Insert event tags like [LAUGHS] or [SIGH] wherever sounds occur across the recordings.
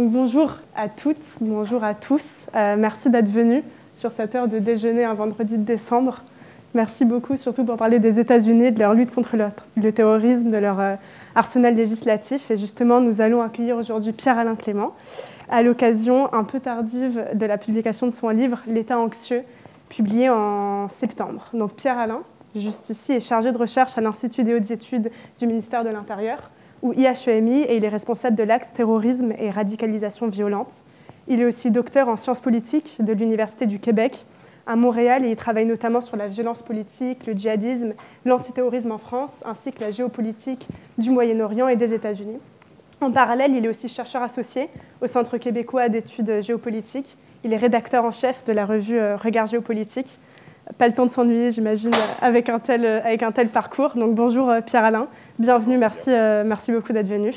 Donc bonjour à toutes, bonjour à tous. Euh, merci d'être venus sur cette heure de déjeuner un vendredi de décembre. Merci beaucoup surtout pour parler des États-Unis, de leur lutte contre le, terrorisme, de leur euh, arsenal législatif. Et justement, nous allons accueillir aujourd'hui Pierre-Alain Clément à l'occasion un peu tardive de la publication de son livre L'État anxieux, publié en septembre. Donc Pierre-Alain, juste ici, est chargé de recherche à l'Institut des hautes études du ministère de l'Intérieur, ou IHEMI, et il est responsable de l'axe terrorisme et radicalisation violente. Il est aussi docteur en sciences politiques de l'Université du Québec à Montréal et il travaille notamment sur la violence politique, le djihadisme, l'antiterrorisme en France, ainsi que la géopolitique du Moyen-Orient et des États-Unis. En parallèle, il est aussi chercheur associé au Centre québécois d'études géopolitiques. Il est rédacteur en chef de la revue euh, Regard géopolitique. Pas le temps de s'ennuyer, j'imagine, avec, un tel, euh, avec un tel parcours. Donc bonjour euh, Pierre-Alain, bienvenue, merci, merci beaucoup d'être venu.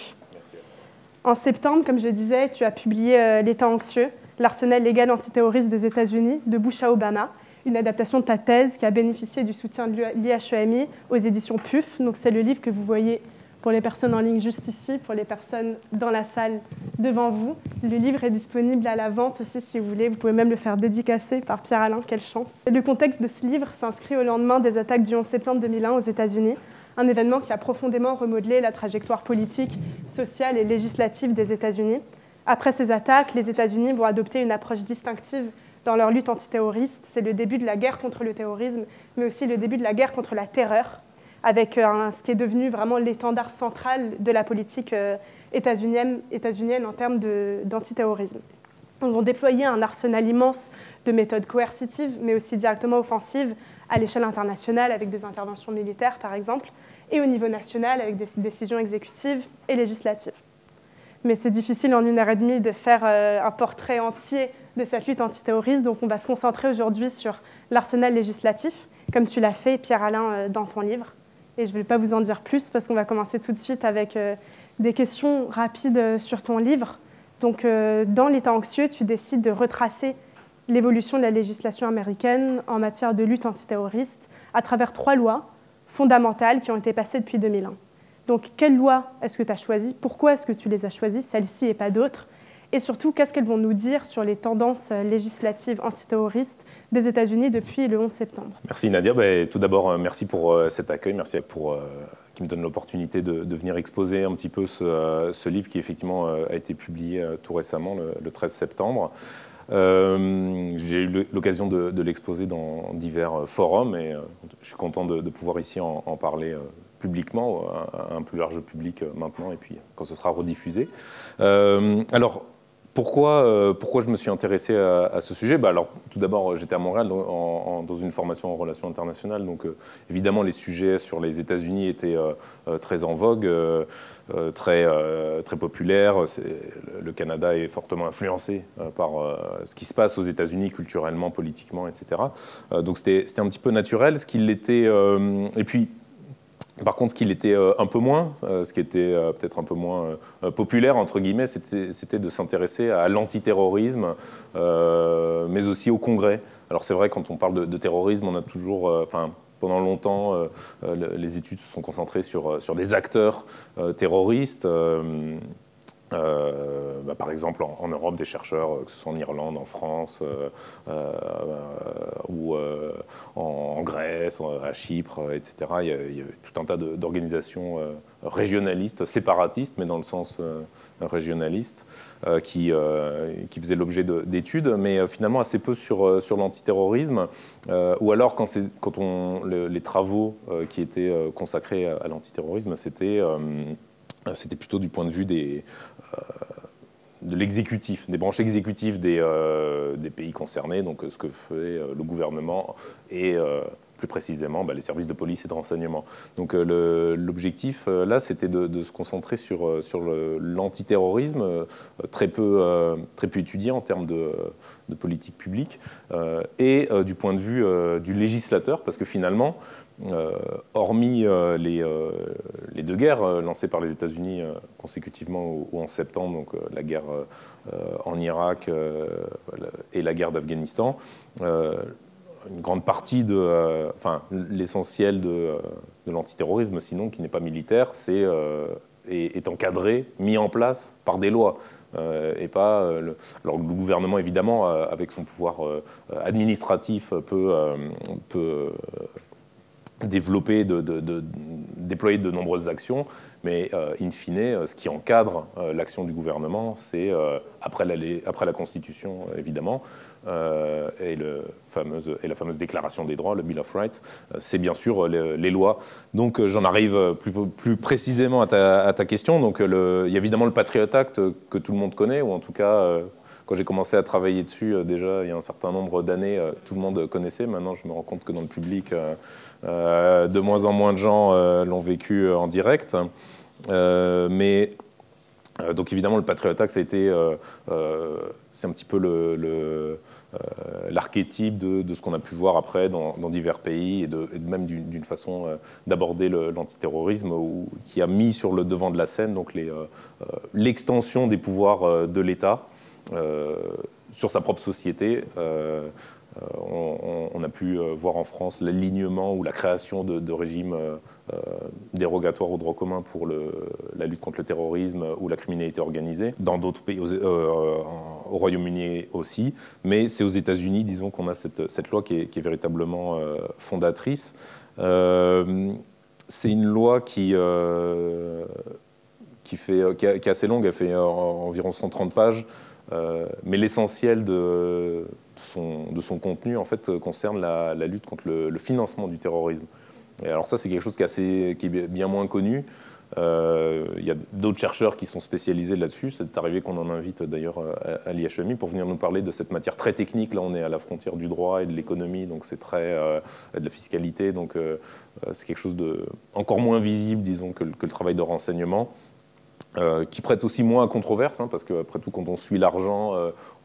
En septembre, comme je le disais, tu as publié L'État anxieux, l'arsenal légal antiterroriste des États-Unis, de Bush à Obama, une adaptation de ta thèse qui a bénéficié du soutien de l'IHEMI aux éditions PUF. Donc c'est le livre que vous voyez pour les personnes en ligne juste ici, pour les personnes dans la salle devant vous. Le livre est disponible à la vente aussi si vous voulez. Vous pouvez même le faire dédicacer par Pierre-Alain, quelle chance. Le contexte de ce livre s'inscrit au lendemain des attaques du 11 septembre 2001 aux États-Unis, un événement qui a profondément remodelé la trajectoire politique, sociale et législative des États-Unis. Après ces attaques, les États-Unis vont adopter une approche distinctive dans leur lutte antiterroriste. C'est le début de la guerre contre le terrorisme, mais aussi le début de la guerre contre la terreur avec euh, ce qui est devenu vraiment l'étendard central de la politique euh, états-unienne, en termes d'antiterrorisme. Ils vont déployer un arsenal immense de méthodes coercitives, mais aussi directement offensives à l'échelle internationale, avec des interventions militaires par exemple, et au niveau national, avec des décisions exécutives et législatives. Mais c'est difficile en une heure et demie de faire euh, un portrait entier de cette lutte antiterroriste, donc on va se concentrer aujourd'hui sur l'arsenal législatif, comme tu l'as fait, Pierre-Alain, dans ton livre. Et je ne vais pas vous en dire plus parce qu'on va commencer tout de suite avec euh, des questions rapides euh, sur ton livre. Donc, euh, dans l'état anxieux, tu décides de retracer l'évolution de la législation américaine en matière de lutte antiterroriste à travers trois lois fondamentales qui ont été passées depuis 2001. Donc, quelles lois est-ce que tu as choisies? Pourquoi est-ce que tu les as choisies, celles-ci et pas d'autres Et surtout, qu'est-ce qu'elles vont nous dire sur les tendances législatives antiterroristes des États-Unis depuis le 11 septembre. Merci Nadia. Ben, tout d'abord, euh, merci pour euh, cet accueil. Merci pour, euh, qui me donne l'opportunité de, venir exposer un petit peu ce, livre qui effectivement a été publié tout récemment, le, 13 septembre. J'ai eu l'occasion de, l'exposer dans divers forums et je suis content de, pouvoir ici en, parler publiquement, à un plus large public maintenant, et puis quand ce sera rediffusé. alors, pourquoi, euh, pourquoi je me suis intéressé à, ce sujet bah alors, Tout d'abord, j'étais à Montréal dans, une formation en relations internationales, donc euh, évidemment les sujets sur les États-Unis étaient euh, très en vogue, très, très populaires. Le Canada est fortement influencé par ce qui se passe aux États-Unis culturellement, politiquement, etc. donc c'était un petit peu naturel. Ce qu'il était, et puis par contre, ce qu'il était euh, un peu moins, euh, ce qui était euh, peut-être un peu moins populaire, entre guillemets, c'était de s'intéresser à l'antiterrorisme, mais aussi au Congrès. Alors c'est vrai, quand on parle de, terrorisme, on a toujours... enfin, pendant longtemps, les études se sont concentrées sur, sur des acteurs terroristes. Euh, bah, par exemple, en, Europe, des chercheurs, euh, que ce soit en Irlande, en France euh, ou en, Grèce, à Chypre, etc. Il y a, tout un tas d'organisations régionalistes, séparatistes, mais dans le sens régionaliste, qui, qui faisaient l'objet d'études, mais finalement assez peu sur, sur l'antiterrorisme, ou alors quand, quand on, les travaux qui étaient consacrés à, à l'antiterrorisme, c'était c'était plutôt du point de vue des, de l'exécutif, des branches exécutives des, euh, pays concernés, donc ce que fait euh, le gouvernement et plus précisément bah, les services de police et de renseignement. Donc l'objectif là, c'était de, se concentrer sur, l'antiterrorisme, très, peu, étudié en termes de, politique publique, et du point de vue du législateur, parce que finalement, euh, hormis euh, euh, les, deux guerres lancées par les États-Unis consécutivement au, 11 septembre, donc la guerre en Irak et la guerre d'Afghanistan, une grande partie de, enfin l'essentiel de, de l'antiterrorisme, sinon qui n'est pas militaire, c'est est, encadré, mis en place par des lois. et pas. Le, alors, le gouvernement, évidemment, avec son pouvoir administratif, peut, peut développer, de, déployer de nombreuses actions, mais in fine, ce qui encadre l'action du gouvernement, c'est, après, la, après la Constitution, évidemment, euh, et, la fameuse déclaration des droits, le Bill of Rights, euh, c'est bien sûr euh, les, lois. Donc j'en arrive plus, précisément à ta, question. Donc il y a évidemment le Patriot Act que tout le monde connaît, ou en tout cas quand j'ai commencé à travailler dessus, déjà il y a un certain nombre d'années, tout le monde connaissait. Maintenant, je me rends compte que dans le public, de moins en moins de gens l'ont vécu en direct. mais donc évidemment, le Patriot Act, ça a été, c'est un petit peu euh, l'archétype de, ce qu'on a pu voir après dans, divers pays et, de, même d'une façon euh, d'aborder l'antiterrorisme qui a mis sur le devant de la scène donc euh, l'extension des pouvoirs de l'État sur sa propre société. On, a pu voir en France l'alignement ou la création de, régimes dérogatoires au droit commun pour la lutte contre le terrorisme ou la criminalité organisée. Dans d'autres pays, au Royaume-Uni aussi, mais c'est aux États-Unis, disons, qu'on a cette, loi qui est, véritablement euh, fondatrice. Euh, c'est une loi qui, euh, qui, fait, qui, est assez longue, elle fait environ 130 pages, mais l'essentiel de, son, contenu en fait, concerne la, lutte contre le, financement du terrorisme. Et alors ça, c'est quelque chose qui est, assez, bien moins connu. Euh, il y a d'autres chercheurs qui sont spécialisés là-dessus. C'est arrivé qu'on en invite d'ailleurs à, l'IHMI pour venir nous parler de cette matière très technique. Là, on est à la frontière du droit et de l'économie, donc c'est très euh, de la fiscalité. Donc euh, c'est quelque chose de encore moins visible, disons, que, le travail de renseignement. Qui prête aussi moins à controverse, hein, parce qu'après tout, quand on suit l'argent,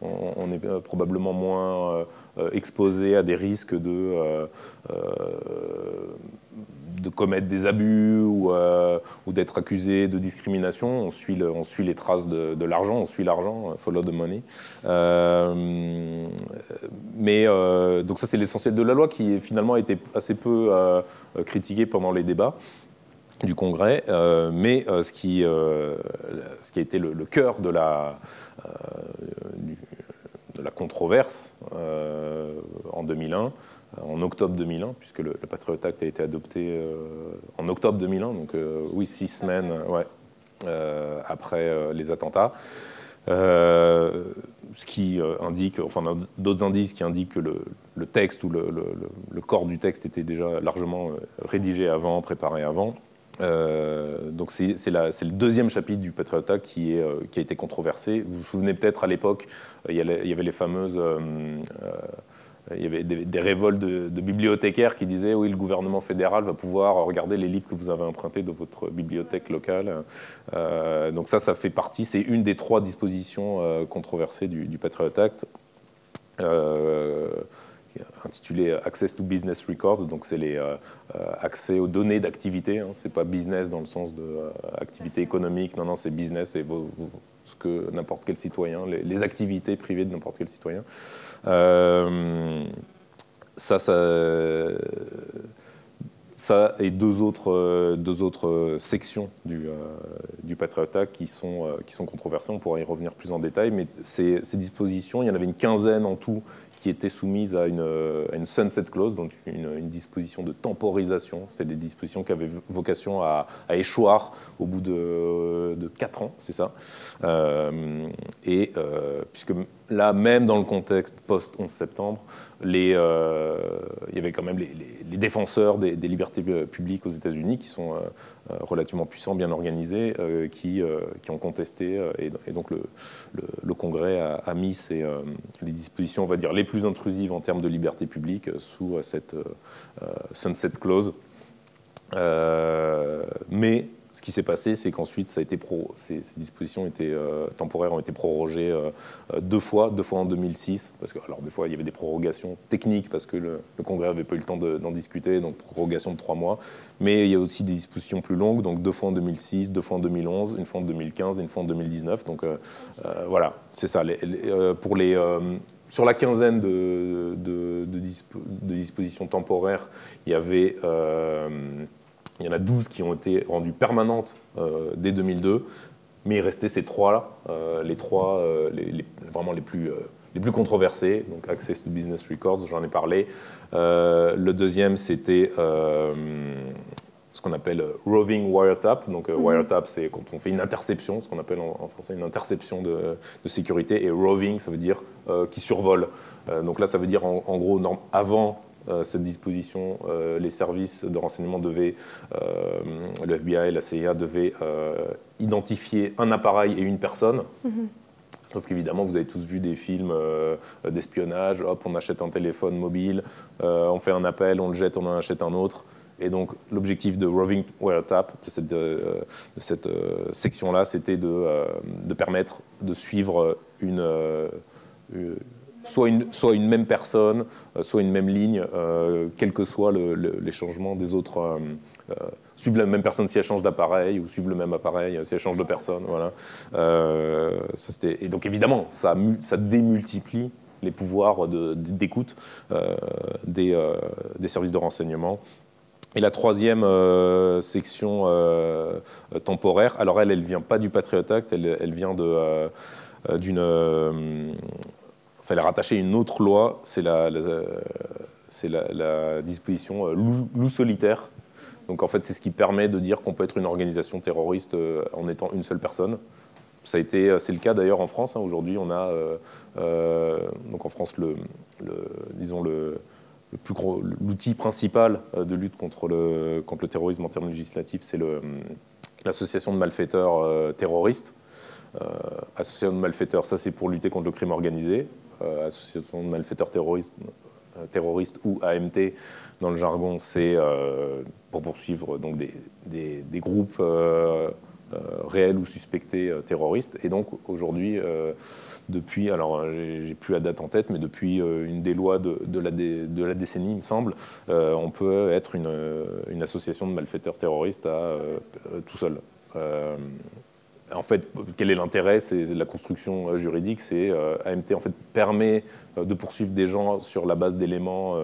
on, est probablement moins exposé à des risques de de commettre des abus ou, euh, d'être accusé de discrimination. On suit, les traces de, l'argent, on suit l'argent, euh, follow the money. Euh, mais donc ça c'est l'essentiel de la loi qui finalement a été assez peu critiquée pendant les débats du Congrès, mais ce, qui, ce qui a été le, cœur de la, de la controverse en 2001, en octobre 2001, puisque le, Patriot Act a été adopté euh, en octobre 2001, donc euh, oui, six semaines ouais, euh, après les attentats. ce qui indique, enfin d'autres indices qui indiquent que le, texte ou le, corps du texte était déjà largement rédigé avant, préparé avant. Donc c'est le deuxième chapitre du Patriot Act qui, est, qui a été controversé. Vous vous souvenez peut-être à l'époque, il, y avait les fameuses il y avait des, révoltes de, bibliothécaires qui disaient oui, le gouvernement fédéral va pouvoir regarder les livres que vous avez empruntés de votre bibliothèque locale. Euh, donc ça, ça fait partie, c'est une des trois dispositions euh, controversées du, Patriot Act. Euh, intitulé Access to Business Records, donc c'est les accès aux données d'activité. Hein. c'est pas business dans le sens de activité économique, non, non, c'est business, c'est ce que n'importe quel citoyen, les, activités privées de n'importe quel citoyen. Euh, ça, ça, ça et deux autres, deux autres sections du, euh, du Patriot Act qui sont, euh, qui sont controversées. On pourra y revenir plus en détail, mais ces dispositions, il y en avait une quinzaine en tout qui étaient soumises à une, sunset clause, donc une, disposition de temporisation. C'était des dispositions qui avaient vocation à, échoir au bout de, de 4 ans, c'est ça. Euh, et euh, puisque là, même dans le contexte post-11 septembre, euh, il y avait quand même les, défenseurs des, libertés publiques aux États-Unis qui sont relativement puissants, bien organisés, qui, qui ont contesté. Et, donc le, Congrès a, mis ces, les dispositions, on va dire, les plus intrusives en termes de liberté publique sous cette sunset clause. mais ce qui s'est passé, c'est qu'ensuite, ces, dispositions étaient, euh, temporaires ont été prorogées euh, euh, deux fois, deux fois en 2006, parce que alors des fois il y avait des prorogations techniques parce que le, Congrès n'avait pas eu le temps d'en discuter, donc prorogation de trois mois. Mais il y a aussi des dispositions plus longues, donc deux fois en 2006, deux fois en 2011, une fois en 2015 et une fois en 2019. Donc voilà, c'est ça. pour les sur la quinzaine de, dispositions temporaires, il y avait Il y en a 12 qui ont été rendues permanentes dès 2002, mais il restait ces trois-là, les trois les, vraiment les plus les plus controversés, donc Access to Business Records, j'en ai parlé. le deuxième, c'était ce qu'on appelle euh, roving wiretap. Donc, euh, mhm. wiretap, c'est quand on fait une interception, ce qu'on appelle en, français une interception de, sécurité. Et roving, ça veut dire euh, qui survole. donc là, ça veut dire en, gros, avant cette disposition, les services de renseignement devaient, le FBI, la CIA devaient identifier un appareil et une personne. Mhm. Sauf qu'évidemment, vous avez tous vu des films d'espionnage. Hop, on achète un téléphone mobile, on fait un appel, on le jette, on en achète un autre. Et donc l'objectif de Roving Wiretap, de cette, euh, de cette euh, section-là, c'était de, euh, de, permettre de suivre une, soit, une, même personne, soit une même ligne, quels que soient les changements des autres. suivre la même personne si elle change d'appareil ou suivre le même appareil si elle change de personne. Voilà. Et donc évidemment, ça, démultiplie les pouvoirs d'écoute des, services de renseignement et la troisième euh, section euh, temporaire, alors elle, elle vient pas du Patriot Act, elle, vient euh, d'une... rattachée à une autre loi, c'est la, la, disposition loup, solitaire. Donc en fait, c'est ce qui permet de dire qu'on peut être une organisation terroriste en étant une seule personne. Ça a été, c'est le cas d'ailleurs en France. Hein. Aujourd'hui, on a donc en France le, disons le l'outil principal euh, de lutte contre le, contre le terrorisme en termes législatifs, c'est l'association de malfaiteurs euh, terroristes. Euh, association de malfaiteurs, ça c'est pour lutter contre le crime organisé. Association de malfaiteurs terroristes, terroristes ou AMT dans le jargon, c'est pour poursuivre donc des, groupes réels ou suspectés terroristes. Et donc aujourd'hui, depuis, alors euh, j'ai plus la date en tête, mais depuis euh, une des lois de, la, décennie, il me semble, euh, on peut être une, association de malfaiteurs terroristes tout seul. En fait, quel est l'intérêt? C'est la construction juridique. C'est AMT en fait permet de poursuivre des gens sur la base d'éléments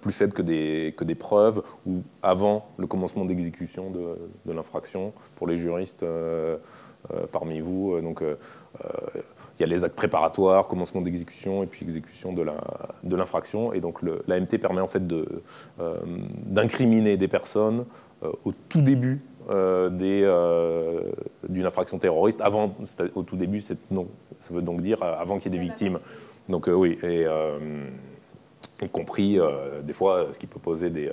plus faibles que des, que des preuves ou avant le commencement d'exécution de, l'infraction pour les juristes parmi vous. Il y a les actes préparatoires, commencement d'exécution et puis exécution de l'infraction. et donc l'AMT permet en fait euh, d'incriminer des personnes euh, au tout début euh, d'une infraction terroriste. Avant, au tout début, non, ça veut donc dire avant qu'il y ait des victimes. Donc oui, et, y compris des fois ce qui peut poser des,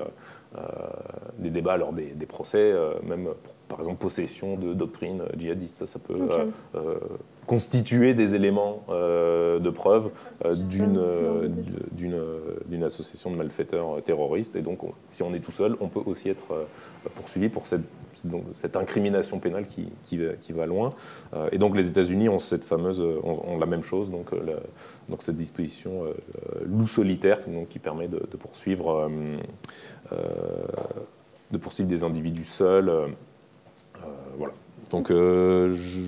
des débats lors des, des procès, même par exemple possession de doctrine djihadiste. Ça, ça peut constituer des éléments euh, de preuve euh, euh, d'une association de malfaiteurs terroristes. Et donc, si on est tout seul, on peut aussi être poursuivi pour cette, donc, cette incrimination pénale qui, qui, qui, va loin. et donc, les États-Unis ont cette fameuse, ont, la même chose, donc, donc cette disposition loup solitaire, donc, qui permet de, poursuivre, de poursuivre des individus seuls. Voilà. Donc, je,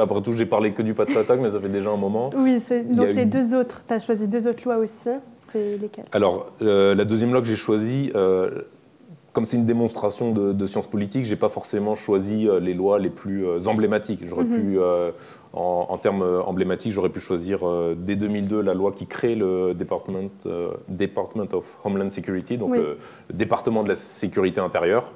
après tout, j'ai parlé que du Patriot Act, mais ça fait déjà un moment. Oui, donc les deux autres, tu as choisi deux autres lois aussi, c'est lesquelles? Alors, euh, la deuxième loi que j'ai choisie, euh, comme c'est une démonstration de, sciences politiques, j'ai pas forcément choisi euh, les lois les plus emblématiques. J'aurais mhm. pu, en, termes emblématiques, j'aurais pu choisir dès 2002 la loi qui crée le Department, Department of Homeland Security, donc le département de la sécurité intérieure,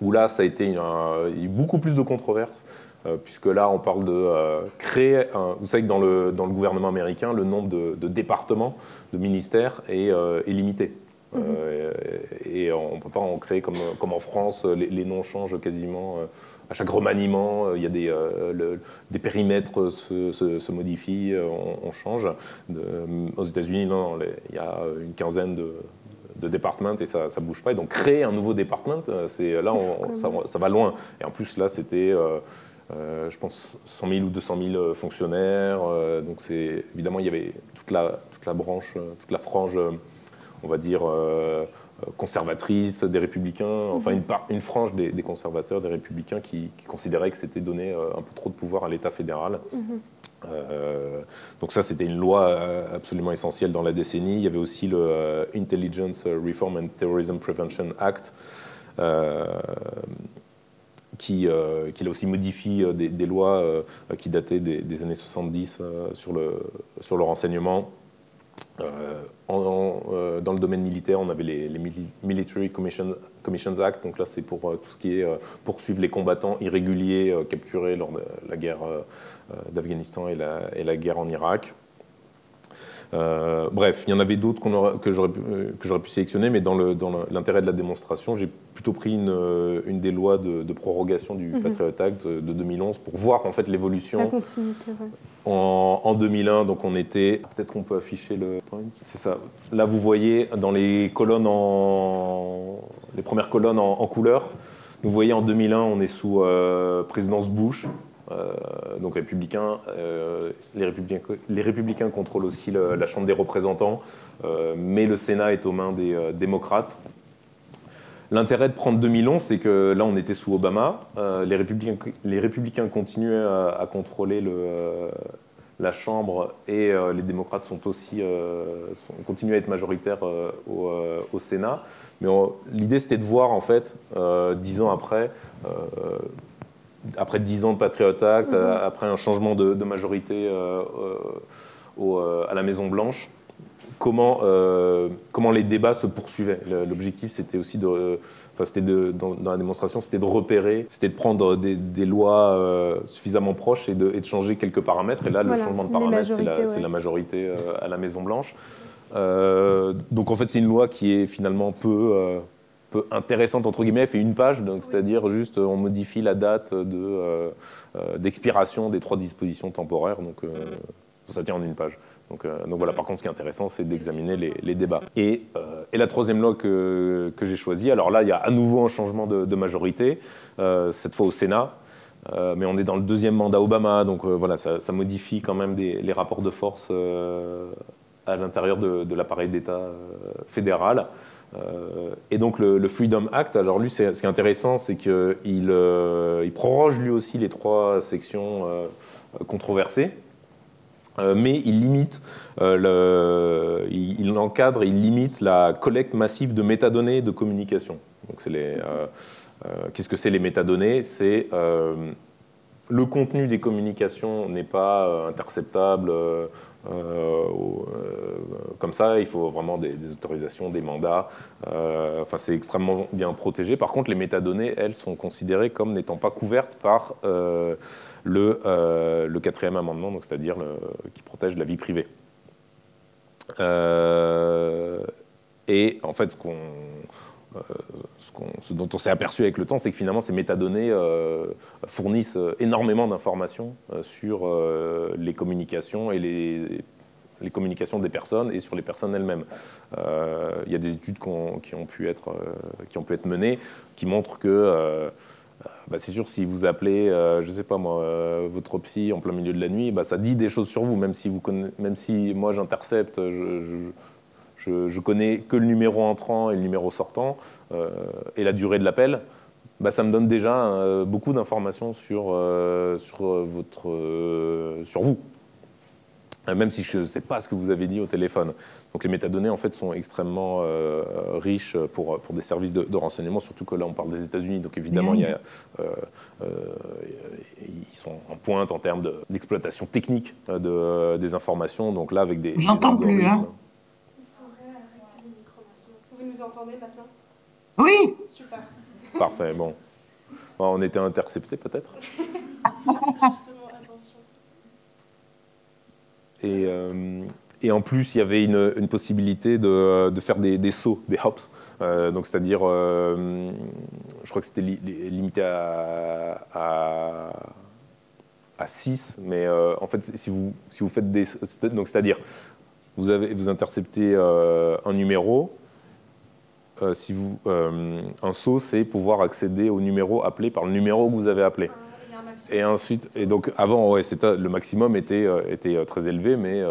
où là, ça a été il y a eu beaucoup plus de controverses euh, puisque là, on parle de euh, créer un... Vous savez que dans le, dans le gouvernement américain, le nombre de, départements, de ministères est, euh, limité. Mhm. et on ne peut pas en créer comme, comme en France, les, noms changent quasiment à chaque remaniement, il y a des, des périmètres se, se, modifient, on, change. aux États-Unis, non, il y a une quinzaine de, de départements et ça ne bouge pas. Et donc créer un nouveau département, c'est là ça, ça, va loin. Et en plus là c'était euh, je pense 100 000 ou 200 000 euh, fonctionnaires. Euh, donc c'est évidemment il y avait toute la, toute la branche, toute la frange, on va dire conservatrice des républicains, enfin une, une frange des, conservateurs, des républicains qui, considéraient que c'était donner un peu trop de pouvoir à l'État fédéral. Mhm. donc ça, c'était une loi absolument essentielle dans la décennie. Il y avait aussi le Intelligence Reform and Terrorism Prevention Act, qui, qui aussi modifie des, lois qui dataient des, années 70 sur, le, sur le renseignement. En, dans le domaine militaire, on avait les, Military Commission, Commissions Act, donc là c'est pour tout ce qui est poursuivre les combattants irréguliers capturés lors de la guerre d'Afghanistan et la guerre en Irak. Euh, bref, il y en avait d'autres que j'aurais pu, sélectionner, mais dans l'intérêt de la démonstration, j'ai plutôt pris une, euh, une, des lois de, prorogation du mhm. Patriot Act de 2011 pour voir en fait l'évolution. En, en, 2001, donc on était. Peut-être qu'on peut afficher le point. C'est ça. Là, vous voyez dans les colonnes en. les premières colonnes en, couleur. Vous voyez en 2001, on est sous euh, présidence Bush. Euh, donc euh, les, républicains, les républicains contrôlent aussi la Chambre des représentants, euh, mais le Sénat est aux mains des démocrates. L'intérêt de prendre 2011, c'est que là, on était sous Obama. les, républicains, continuaient à, contrôler le, la Chambre et les démocrates sont aussi, continuent à être majoritaires au, au, Sénat. Mais l'idée, c'était de voir, en fait, dix ans après, après dix ans de Patriot Act, mhm. euh, après un changement de, majorité euh, euh, à la Maison Blanche, comment, comment les débats se poursuivaient? L'objectif, c'était aussi de, enfin, c'était de, dans, la démonstration, c'était de repérer, c'était de prendre des, lois suffisamment proches et de, et de, changer quelques paramètres. Et là, le changement de paramètres, c'est la, majorité à la Maison Blanche. donc en fait, c'est une loi qui est finalement peu intéressante entre guillemets, elle fait une page, donc c'est-à-dire juste on modifie la date de, euh, euh, d'expiration des trois dispositions temporaires, donc euh, ça tient en une page. Donc, donc, voilà, par contre, ce qui est intéressant, c'est d'examiner les, débats. Et, et, la troisième loi que, que j'ai choisie, alors là, il y a à nouveau un changement de, majorité, cette fois au Sénat. mais on est dans le deuxième mandat Obama, donc voilà, ça, modifie quand même des, les rapports de force à l'intérieur de, de l'appareil d'État fédéral. Euh, et donc le, Freedom Act, alors lui, ce qui est intéressant, c'est qu'il euh, il proroge lui aussi les trois sections euh, controversées. mais il limite, il, encadre, il limite la collecte massive de métadonnées de communication. Donc qu'est-ce que c'est les métadonnées? C'est le contenu des communications n'est pas interceptable comme ça, il faut vraiment des, autorisations, des mandats. Euh, enfin, c'est extrêmement bien protégé. Par contre, les métadonnées, elles, sont considérées comme n'étant pas couvertes par le, le, quatrième amendement, donc c'est-à-dire qui protège la vie privée. et en fait, ce qu'on euh, ce, dont on s'est aperçu avec le temps, c'est que finalement ces métadonnées euh, fournissent énormément d'informations euh, sur les communications et les, communications des personnes et sur les personnes elles-mêmes. Il y a des études qui, ont pu être, menées qui montrent que bah, c'est sûr, si vous appelez, je ne sais pas moi, votre psy en plein milieu de la nuit, bah, ça dit des choses sur vous, même si, moi j'intercepte, je, je, connais que le numéro entrant et le numéro sortant euh, et la durée de l'appel, bah, ça me donne déjà euh, beaucoup d'informations sur, euh, sur, votre, sur vous. Même si je ne sais pas ce que vous avez dit au téléphone. Donc les métadonnées en fait sont extrêmement riches pour, pour des services de, renseignement, surtout que là on parle des États-Unis, donc évidemment il ils sont en pointe en termes d'exploitation technique de, des informations. Donc là avec des, J'entends plus, hein entendez maintenant? Oui. Super. [LAUGHS] Parfait, bon. On était intercepté peut-être [LAUGHS] Justement, attention. Et, euh, et, en plus, il y avait une, une possibilité de, de, faire des, des, sauts, des hops. Euh, donc, c'est-à-dire, euh, je crois que c'était limité à, à, à 6, mais en fait, si vous, si vous faites des. Donc, c'est-à-dire, vous, avez, vous interceptez un numéro, si vous, euh, un saut, c'est pouvoir accéder au numéro appelé par le numéro que vous avez appelé. Et ensuite, et donc avant, ouais, le maximum était, euh, était très élevé, mais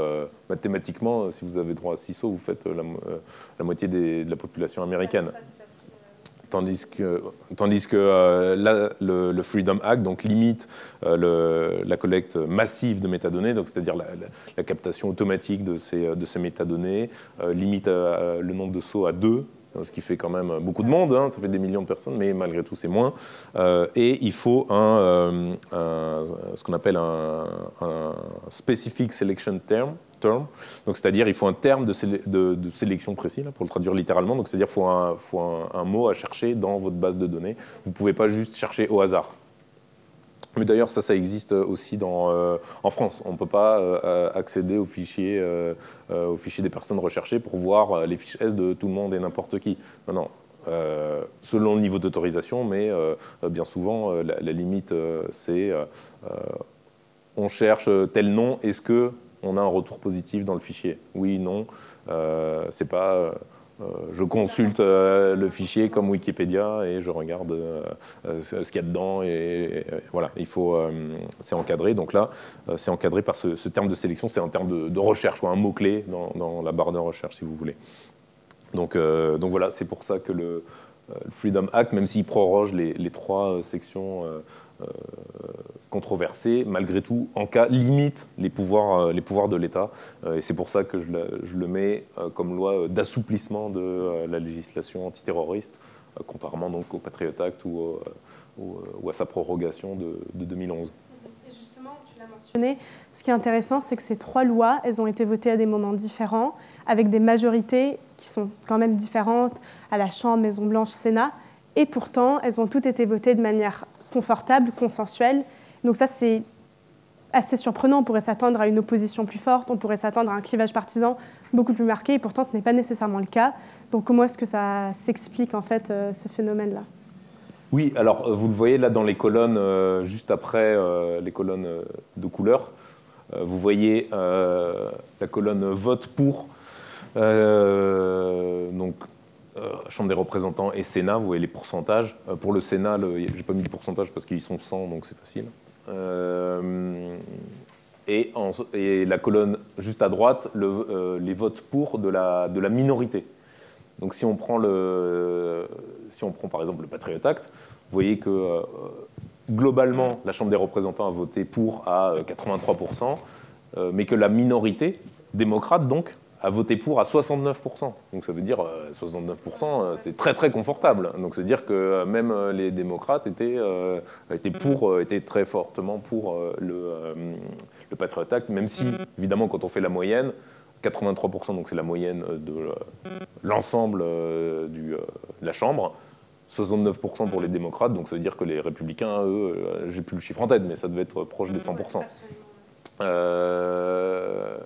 mathématiquement, si vous avez droit à 6 sauts, vous faites la, moitié de la population américaine. tandis que, tandis que le, Freedom Act donc, limite la collecte massive de métadonnées, c'est-à-dire la, captation automatique de ces, de ces métadonnées, limite le nombre de sauts à deux ce qui fait quand même beaucoup de monde, hein, ça fait des millions de personnes, mais malgré tout c'est moins. Euh, et il faut un, euh, ce qu'on appelle un, specific selection term, donc c'est-à-dire il faut un terme de, sélection précis, pour le traduire littéralement, donc c'est-à-dire un, faut un, mot à chercher dans votre base de données. Vous ne pouvez pas juste chercher au hasard. Mais d'ailleurs, ça, ça existe aussi dans, euh, en France. On ne peut pas euh, accéder aux fichiers, euh, aux fichiers des personnes recherchées pour voir les fiches S de tout le monde et n'importe qui. Non, non. selon le niveau d'autorisation, mais bien souvent, la, la limite, c'est on cherche tel nom, est-ce que on a un retour positif dans le fichier? Oui, non. c'est pas euh, je consulte euh, le fichier comme Wikipédia et je regarde euh, ce qu'il y a dedans. Et, voilà, il faut, c'est encadré. Donc là, c'est encadré par ce, terme de sélection. C'est un terme de, recherche ou un mot clé dans, la barre de recherche, si vous voulez. Donc, donc voilà, c'est pour ça que le, Freedom Act, même s'il proroge les, trois sections euh, controversé, malgré tout, en cas limite les pouvoirs, euh, les pouvoirs de l'État. Euh, et c'est pour ça que je le, mets comme loi d'assouplissement de la législation antiterroriste, contrairement donc au Patriot Act ou, ou, à sa prorogation de, 2011. Et justement, tu l'as mentionné, ce qui est intéressant, c'est que ces trois lois, elles ont été votées à des moments différents, avec des majorités qui sont quand même différentes à la Chambre, Maison-Blanche, Sénat, et pourtant, elles ont toutes été votées de manière confortable, consensuel. Donc ça, c'est assez surprenant. On pourrait s'attendre à une opposition plus forte, on pourrait s'attendre à un clivage partisan beaucoup plus marqué, et pourtant ce n'est pas nécessairement le cas. Donc comment est-ce que ça s'explique en fait euh, ce phénomène-là? Oui, alors euh, vous le voyez là dans les colonnes, euh, juste après les colonnes de couleur, vous voyez la colonne vote pour. donc Chambre des représentants et Sénat, vous voyez les pourcentages. Euh, pour le Sénat, je n'ai pas mis de pourcentage parce qu'ils sont 100, donc c'est facile. Euh, et, la colonne juste à droite, les votes pour de la, minorité. Donc si on, prend le, si on prend par exemple le Patriot Act, vous voyez que globalement, la Chambre des représentants a voté pour à 83%, mais que la minorité, démocrate donc, a voté pour à 69%. Donc ça veut dire 69%, euh, euh, c'est très très confortable. Donc c'est dire que euh, même les démocrates étaient, étaient, pour, étaient très fortement pour le, le Patriot Act, même si évidemment quand on fait la moyenne, 83%, donc c'est la moyenne de l'ensemble de la Chambre. 69% pour les démocrates, donc ça veut dire que les républicains, eux, j'ai plus le chiffre en tête, mais ça devait être proche des 100%. Euh,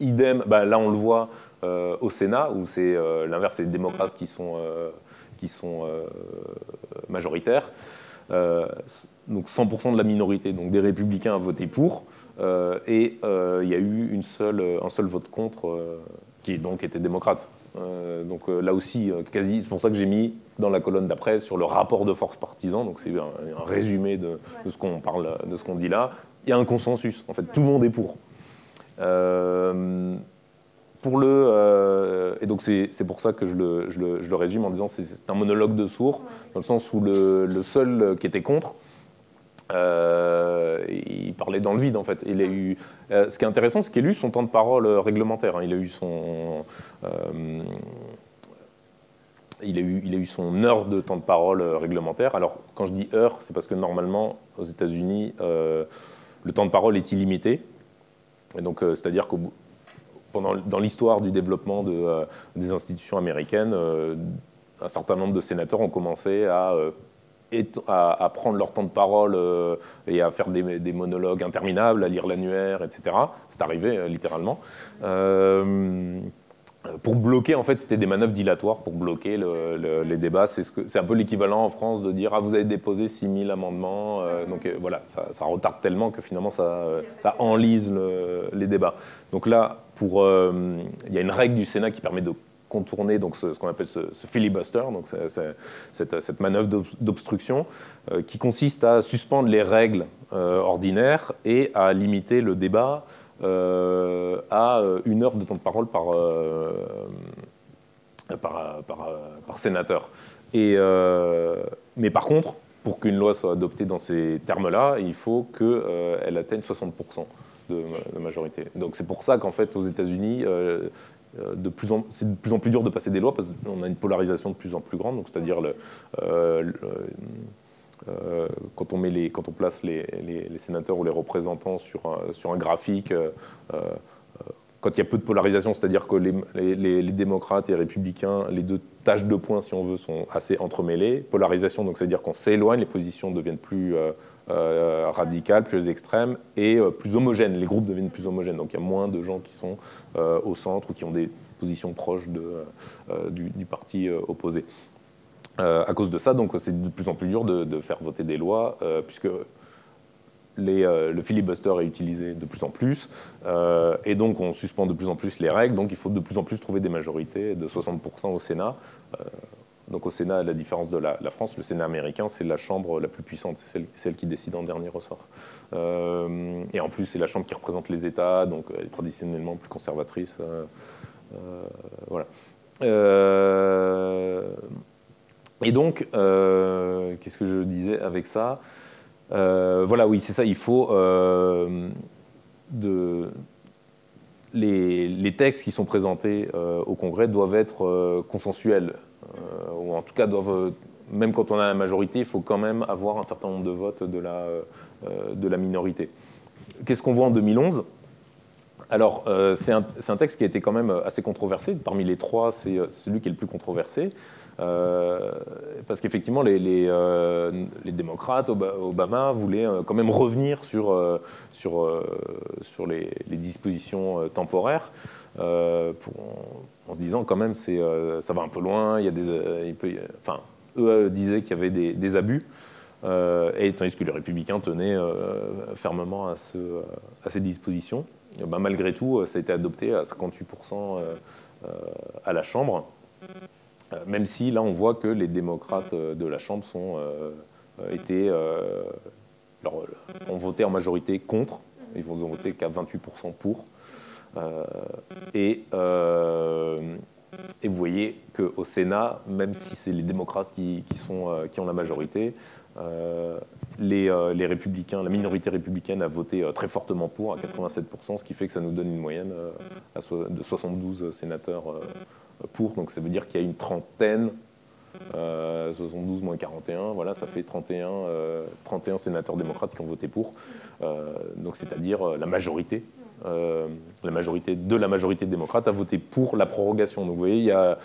Idem, bah, là on le voit euh, au Sénat, où c'est euh, l'inverse, c'est les démocrates qui sont, euh, qui sont majoritaires. donc 100% de la minorité, donc des républicains a voté pour, et il y a eu une seule, un seul vote contre, qui donc était démocrate. donc là aussi, quasi, c'est pour ça que j'ai mis dans la colonne d'après sur le rapport de force partisan, donc c'est un, résumé de, de ce qu'on parle, de ce qu'on dit là. Il y a un consensus, en fait, tout le monde est pour. Euh, pour le, euh, et donc c'est pour ça que je le, je le, je le résume en disant c'est un monologue de sourd, dans le sens où le, seul qui était contre, euh, il parlait dans le vide en fait. Il a eu, ce qui est intéressant, c'est qu'il a eu son temps de parole réglementaire. Hein. Il a eu son, il a eu, il a eu son heure de temps de parole réglementaire. Alors quand je dis heure, c'est parce que normalement aux États-Unis, le temps de parole est illimité. Donc, euh, c'est-à-dire que pendant, dans l'histoire du développement euh, des institutions américaines, euh, un certain nombre de sénateurs ont commencé à, à, prendre leur temps de parole et à faire des, monologues interminables, à lire l'annuaire, etc. C'est arrivé littéralement. Pour bloquer, en fait, c'était des manœuvres dilatoires pour bloquer les débats. C'est ce un peu l'équivalent en France de dire ah vous avez déposé 6000 amendements, euh, donc euh, voilà, ça, retarde tellement que finalement ça, ça enlise les débats. Donc là, pour, il y a une règle du Sénat qui permet de contourner donc ce, qu'on appelle ce, filibuster, donc cette, manœuvre d'obstruction, qui consiste à suspendre les règles ordinaires et à limiter le débat euh, à euh, une heure de temps de parole par, euh, par, par, sénateur. Et, mais par contre, pour qu'une loi soit adoptée dans ces termes-là, il faut qu'elle atteigne 60% de, majorité. Donc c'est pour ça qu'en fait, aux États-Unis, c'est de plus en plus dur de passer des lois parce qu'on a une polarisation de plus en plus grande. Donc c'est-à-dire euh, quand, on met les, quand on place les, les, sénateurs ou les représentants sur un, sur un graphique, euh, euh, quand il y a peu de polarisation, c'est-à-dire que les, démocrates et les républicains, les deux tâches de points, si on veut, sont assez entremêlées. Polarisation, donc c'est-à-dire qu'on s'éloigne, les positions deviennent plus radicales, plus extrêmes et plus homogènes. Les groupes deviennent plus homogènes. Donc il y a moins de gens qui sont au centre ou qui ont des positions proches de, du, parti opposé. Euh, à cause de ça, donc c'est de plus en plus dur de, faire voter des lois, euh, puisque euh, le filibuster est utilisé de plus en plus, et donc on suspend de plus en plus les règles, donc il faut de plus en plus trouver des majorités de 60% au Sénat. donc au Sénat, à la différence de la, France, le Sénat américain, c'est la chambre la plus puissante, c'est celle, celle, qui décide en dernier ressort. et en plus, c'est la chambre qui représente les États, donc elle est traditionnellement plus conservatrice. voilà. Et donc, euh, qu'est-ce que je disais avec ça? Euh, Voilà, oui, c'est ça, il faut euh, les, textes qui sont présentés au Congrès doivent être consensuels, ou en tout cas doivent, même quand on a la majorité, il faut quand même avoir un certain nombre de votes de la, de la minorité. Qu'est-ce qu'on voit en 2011 alors, c'est un, texte qui a été quand même assez controversé. Parmi les trois, c'est celui qui est le plus controversé. Euh, parce qu'effectivement, les, euh, démocrates, Obama, voulait euh, quand même revenir sur, sur, sur les, dispositions temporaires, en se disant quand même c'est ça va un peu loin, il y a des, enfin, eux disaient qu'il y avait des, des abus. et tandis que les républicains tenaient fermement à, ce, à, ces dispositions. Ben, malgré tout, ça a été adopté à 58% à la Chambre. Euh, même si là on voit que les démocrates euh, de la Chambre euh, ont voté en majorité contre, ils vont voter qu'à 28% pour. et, vous voyez qu'au Sénat, même si c'est les démocrates qui, ont la majorité, les, républicains, la minorité républicaine a voté très fortement pour, à 87%, ce qui fait que ça nous donne une moyenne de 72 sénateurs pour, donc ça veut dire qu'il y a une trentaine, 72 euh, moins 41, voilà, ça fait 31, 31 euh, sénateurs démocrates qui ont voté pour, euh, donc c'est-à-dire la majorité. la majorité de la majorité démocrate a voté pour la prorogation. Donc vous voyez, il y a,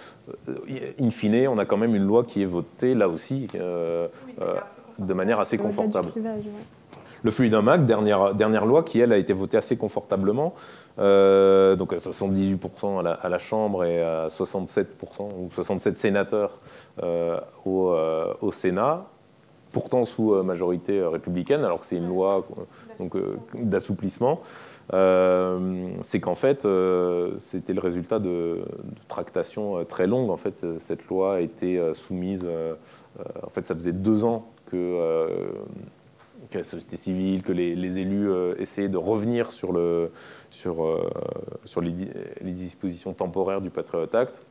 in fine, on a quand même une loi qui est votée là aussi de manière assez confortable le Freedom Act, dernière, dernière loi qui, elle, a été votée assez confortablement, euh, donc à 78% à la, Chambre et à 67% ou 67 sénateurs euh, euh, au, Sénat, pourtant sous majorité républicaine, alors que c'est une loi d'assouplissement. c'est qu'en fait, c'était le résultat de, tractations très longues. En fait, cette loi a été soumise. en fait, ça faisait deux ans que que la société civile, que les, élus euh, essayaient de revenir sur, euh, les, dispositions temporaires du Patriot Act.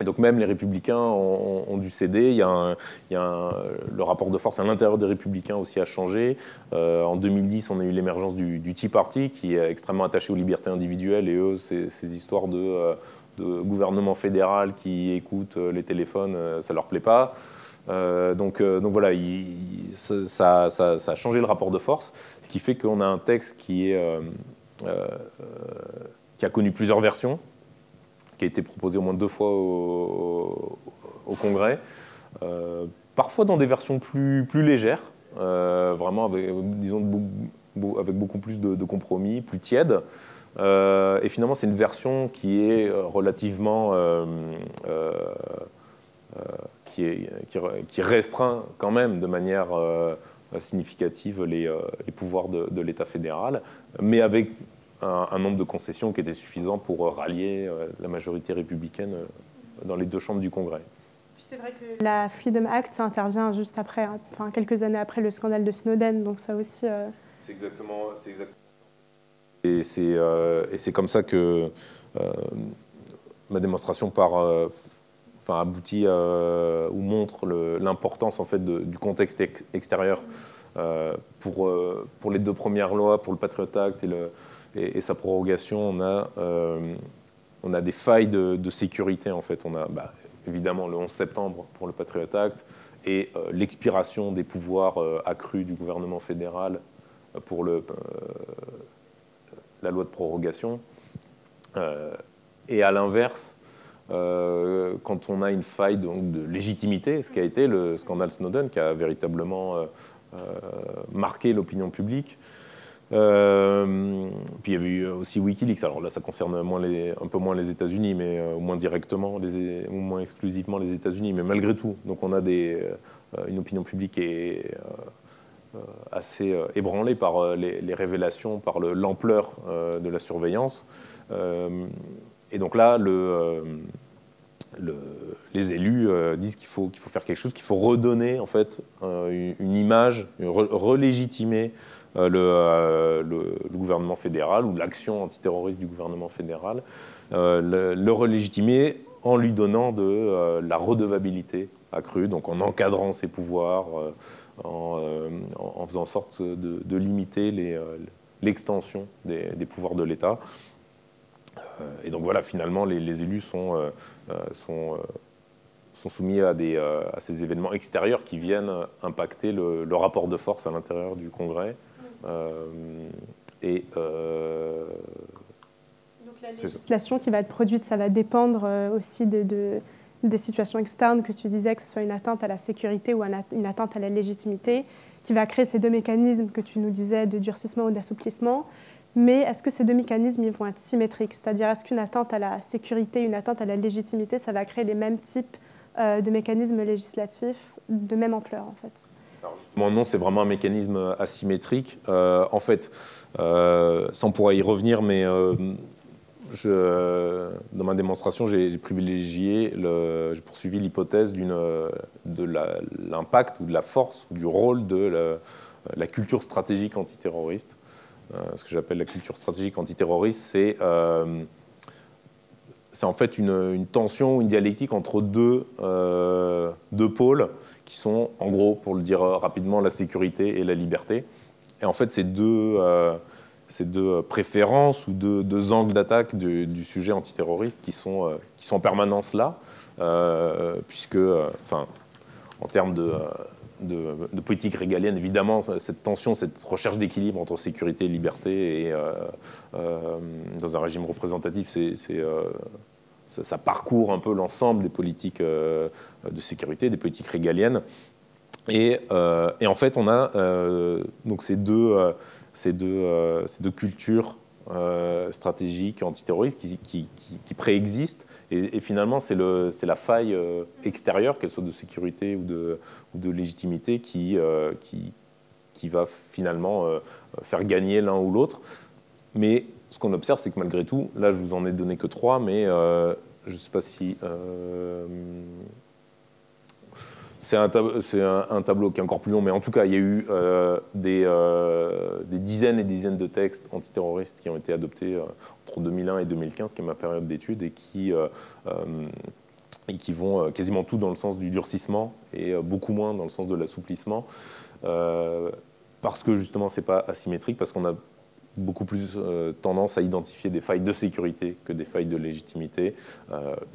Et donc même les républicains ont, dû céder. Il y a, le rapport de force à l'intérieur des républicains aussi a changé. Euh, en 2010, on a eu l'émergence du, Tea Party, qui est extrêmement attaché aux libertés individuelles. Et eux, ces, ces histoires de, de, gouvernement fédéral qui écoute les téléphones, ça leur plaît pas. Euh, donc, euh, donc, voilà, ça, a changé le rapport de force, ce qui fait qu'on a un texte qui, euh, a connu plusieurs versions, qui a été proposé au moins deux fois au, Congrès, parfois dans des versions plus, légères, vraiment avec, disons, avec beaucoup plus de, compromis, plus tièdes. et finalement, c'est une version qui est relativement qui, est, qui, restreint quand même de manière euh, significative les, euh, les pouvoirs de, l'État fédéral, mais avec un, nombre de concessions qui était suffisant pour rallier euh, la majorité républicaine dans les deux chambres du Congrès. C'est vrai que la Freedom Act, ça intervient juste après, hein, enfin, quelques années après le scandale de Snowden, donc ça aussi... C'est exactement, exactement... Et c'est comme ça que ma démonstration par enfin, aboutit ou montre l'importance en fait du contexte extérieur pour, pour les deux premières lois, pour le Patriot Act et, sa prorogation. On a, on a des failles de, sécurité en fait. On a bah, évidemment le 11 septembre pour le Patriot Act et l'expiration des pouvoirs accrus du gouvernement fédéral pour le, la loi de prorogation. Euh, et à l'inverse, euh, quand on a une faille de légitimité, ce qui a été le scandale Snowden, qui a véritablement euh, marqué l'opinion publique. puis il y avait eu aussi Wikileaks. Alors là, ça concerne un peu moins les États-Unis, mais au moins directement, ou moins exclusivement les États-Unis. Mais malgré tout, donc on a une opinion publique euh, assez euh, ébranlé par euh, les, révélations, par l'ampleur de la surveillance. Et donc là, le, les élus disent qu'il faut, faut faire quelque chose, qu'il faut redonner en fait une, image, relégitimer le, gouvernement fédéral ou l'action antiterroriste du gouvernement fédéral, le, relégitimer en lui donnant de la redevabilité accrue, donc en encadrant ses pouvoirs, euh, en, faisant en sorte de, limiter euh, l'extension des, pouvoirs de l'État. Euh, et donc voilà, finalement, les, élus sont, sont, sont soumis à, des, à, ces événements extérieurs qui viennent impacter le, rapport de force à l'intérieur du Congrès. et donc la législation qui va être produite, ça va dépendre aussi de, des situations externes que tu disais, que ce soit une atteinte à la sécurité ou une atteinte à la légitimité, qui va créer ces deux mécanismes que tu nous disais de durcissement ou d'assouplissement. Mais est-ce que ces deux mécanismes vont être symétriques? C'est-à-dire, est-ce qu'une atteinte à la sécurité, une atteinte à la légitimité, ça va créer les mêmes types euh, de mécanismes législatifs de même ampleur, en fait? Non, c'est vraiment un mécanisme asymétrique. Euh, en fait, euh, ça on pourra y revenir, mais dans ma démonstration, j'ai privilégié, j'ai poursuivi l'hypothèse de l'impact ou de la force ou du rôle de la, culture stratégique antiterroriste. Euh, ce que j'appelle la culture stratégique antiterroriste, c'est euh, en fait une, tension, une dialectique entre deux, euh, deux pôles qui sont, en gros, pour le dire rapidement, la sécurité et la liberté. Et en fait, ces deux ces deux préférences ou deux, angles d'attaque du, sujet antiterroriste qui sont, euh, qui sont en permanence là, euh, puisque, euh, enfin, en termes de, de, politique régalienne, évidemment, cette tension, cette recherche d'équilibre entre sécurité et liberté, et dans un régime représentatif, c'est ça, parcourt un peu l'ensemble des politiques de sécurité, des politiques régaliennes. Et, et en fait, on a donc ces deux, ces deux, euh, ces deux cultures euh, stratégiques antiterroristes qui, qui, préexistent. Et, finalement, c'est la faille euh, extérieure, qu'elle soit de sécurité ou de, ou de légitimité, qui, qui, qui va finalement faire gagner l'un ou l'autre. Mais ce qu'on observe, c'est que malgré tout, là, je vous en ai donné que trois, mais je ne sais pas si c'est un, tableau qui est encore plus long, mais en tout cas, il y a eu euh, euh, des, dizaines et dizaines de textes antiterroristes qui ont été adoptés euh, entre 2001 et 2015, qui est ma période d'étude, et qui, vont quasiment tout dans le sens du durcissement et beaucoup moins dans le sens de l'assouplissement, parce que justement, ce n'est pas asymétrique, parce qu'on a beaucoup plus tendance à identifier des failles de sécurité que des failles de légitimité.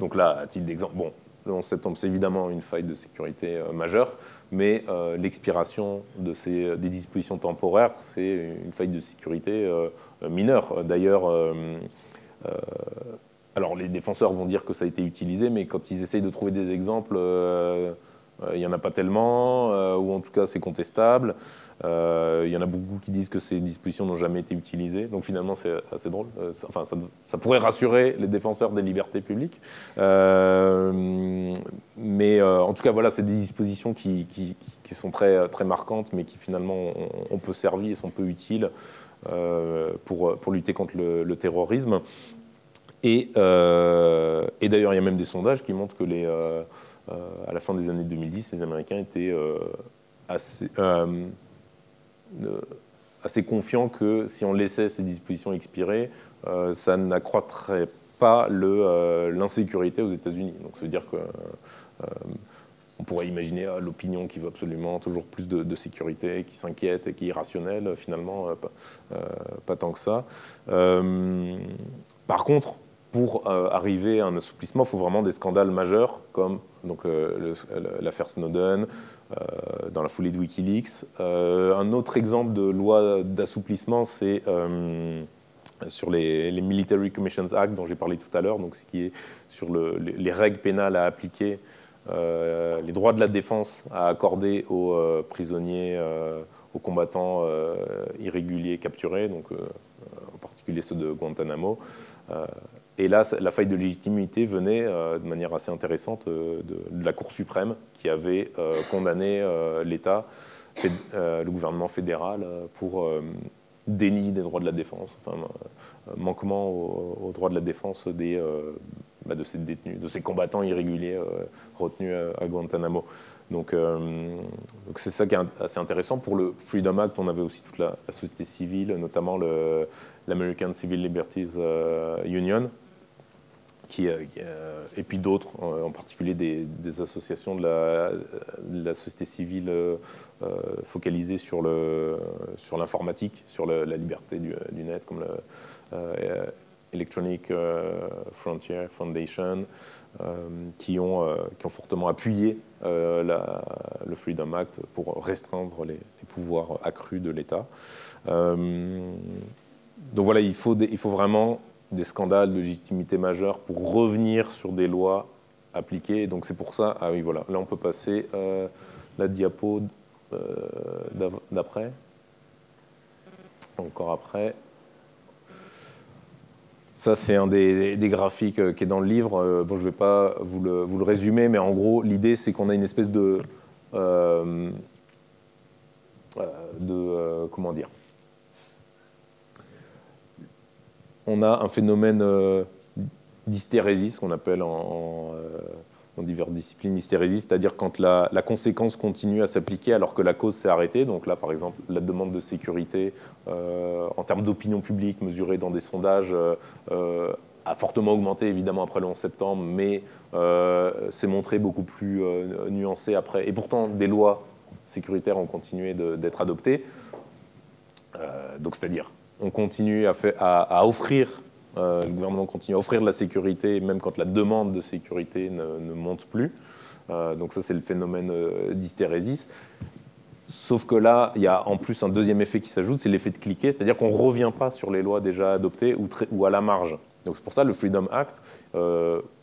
donc là, à titre d'exemple, le 11 septembre, c'est évidemment une faille de sécurité euh, majeure, mais euh, l'expiration de ces, des dispositions temporaires, c'est une faille de sécurité euh, mineure. D'ailleurs, alors les défenseurs vont dire que ça a été utilisé, mais quand ils essayent de trouver des exemples, euh, il n'y en a pas tellement, euh, ou en tout cas c'est contestable. Euh, il y en a beaucoup qui disent que ces dispositions n'ont jamais été utilisées. Donc finalement c'est assez drôle. enfin, ça, pourrait rassurer les défenseurs des libertés publiques. mais en tout cas voilà, c'est des dispositions qui, sont très, très marquantes, mais qui finalement ont, peu servi et sont peu utiles pour, pour lutter contre le, terrorisme. Et, d'ailleurs, il y a même des sondages qui montrent que les, euh, à la fin des années 2010, les Américains étaient euh, assez, euh, assez confiants que si on laissait ces dispositions expirer, ça n'accroîtrait pas l'insécurité aux États-Unis. Donc, cest dire que on pourrait imaginer l'opinion qui veut absolument toujours plus de, sécurité, qui s'inquiète et qui est irrationnelle. Finalement, pas, tant que ça. par contre, pour arriver à un assouplissement, il faut vraiment des scandales majeurs comme l'affaire Snowden, euh, dans la foulée de Wikileaks. Euh, un autre exemple de loi d'assouplissement, c'est euh, sur les, Military Commissions Act dont j'ai parlé tout à l'heure, ce qui est sur les, règles pénales à appliquer, les droits de la défense à accorder aux prisonniers, aux combattants irréguliers capturés, donc en particulier ceux de Guantanamo. Et là, la faille de légitimité venait de manière assez intéressante de, de, la Cour suprême, qui avait euh, condamné euh, l'État, euh, le gouvernement fédéral, pour déni des droits de la défense, enfin, manquement aux, droits de la défense des, bah, de ces détenus, de ces combattants irréguliers retenus à, Guantanamo. Donc c'est ça qui est assez intéressant. Pour le Freedom Act, on avait aussi toute la société civile, notamment l'American Civil Liberties Union, euh, euh, et puis d'autres, en particulier des, associations de la, société civile euh, focalisées sur l'informatique, sur, la, liberté du, net, comme le Electronic Frontier Foundation, qui, ont, fortement appuyé le Freedom Act pour restreindre les, pouvoirs accrus de l'État. donc voilà, il faut vraiment des scandales de légitimité majeure pour revenir sur des lois appliquées. donc c'est pour ça, ah oui voilà, là on peut passer euh, la diapo euh, d'après. Encore après. Ça, c'est un des, graphiques euh, qui est dans le livre. Bon, je ne vais pas vous le, vous le, résumer, mais en gros, l'idée, c'est qu'on a une espèce de... de comment dire on a un phénomène euh, d'hystérésie, ce qu'on appelle en, euh, diverses disciplines hystérésie, c'est-à-dire quand la, conséquence continue à s'appliquer alors que la cause s'est arrêtée. Donc là, par exemple, la demande de sécurité euh, en termes d'opinion publique mesurée dans des sondages a fortement augmenté évidemment après le 11 septembre, mais s'est montré beaucoup plus nuancé après. Et pourtant, des lois sécuritaires ont continué d'être adoptées. donc c'est-à-dire on continue à, offrir, euh, le gouvernement continue à offrir de la sécurité, même quand la demande de sécurité ne, monte plus. Euh, donc ça, c'est le phénomène euh, d'hystérésis. Sauf que là, il y a en plus un deuxième effet qui s'ajoute, c'est l'effet de cliquer, c'est-à-dire qu'on ne revient pas sur les lois déjà adoptées ou, à la marge. Donc c'est pour ça que le Freedom Act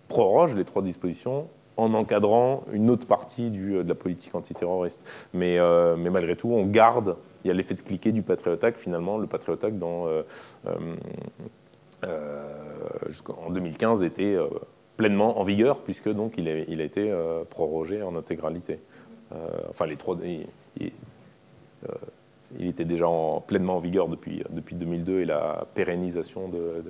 proroge les trois dispositions en encadrant une autre partie de la politique antiterroriste. Mais, mais malgré tout, on garde il y a l'effet de cliquer du Patriot Act, finalement. Le Patriot Act, euh, euh, euh, en 2015, était pleinement en vigueur, puisque donc il a, été prorogé en intégralité. enfin, les trois. Il, était déjà en, pleinement en vigueur depuis, depuis 2002 et la pérennisation de euh,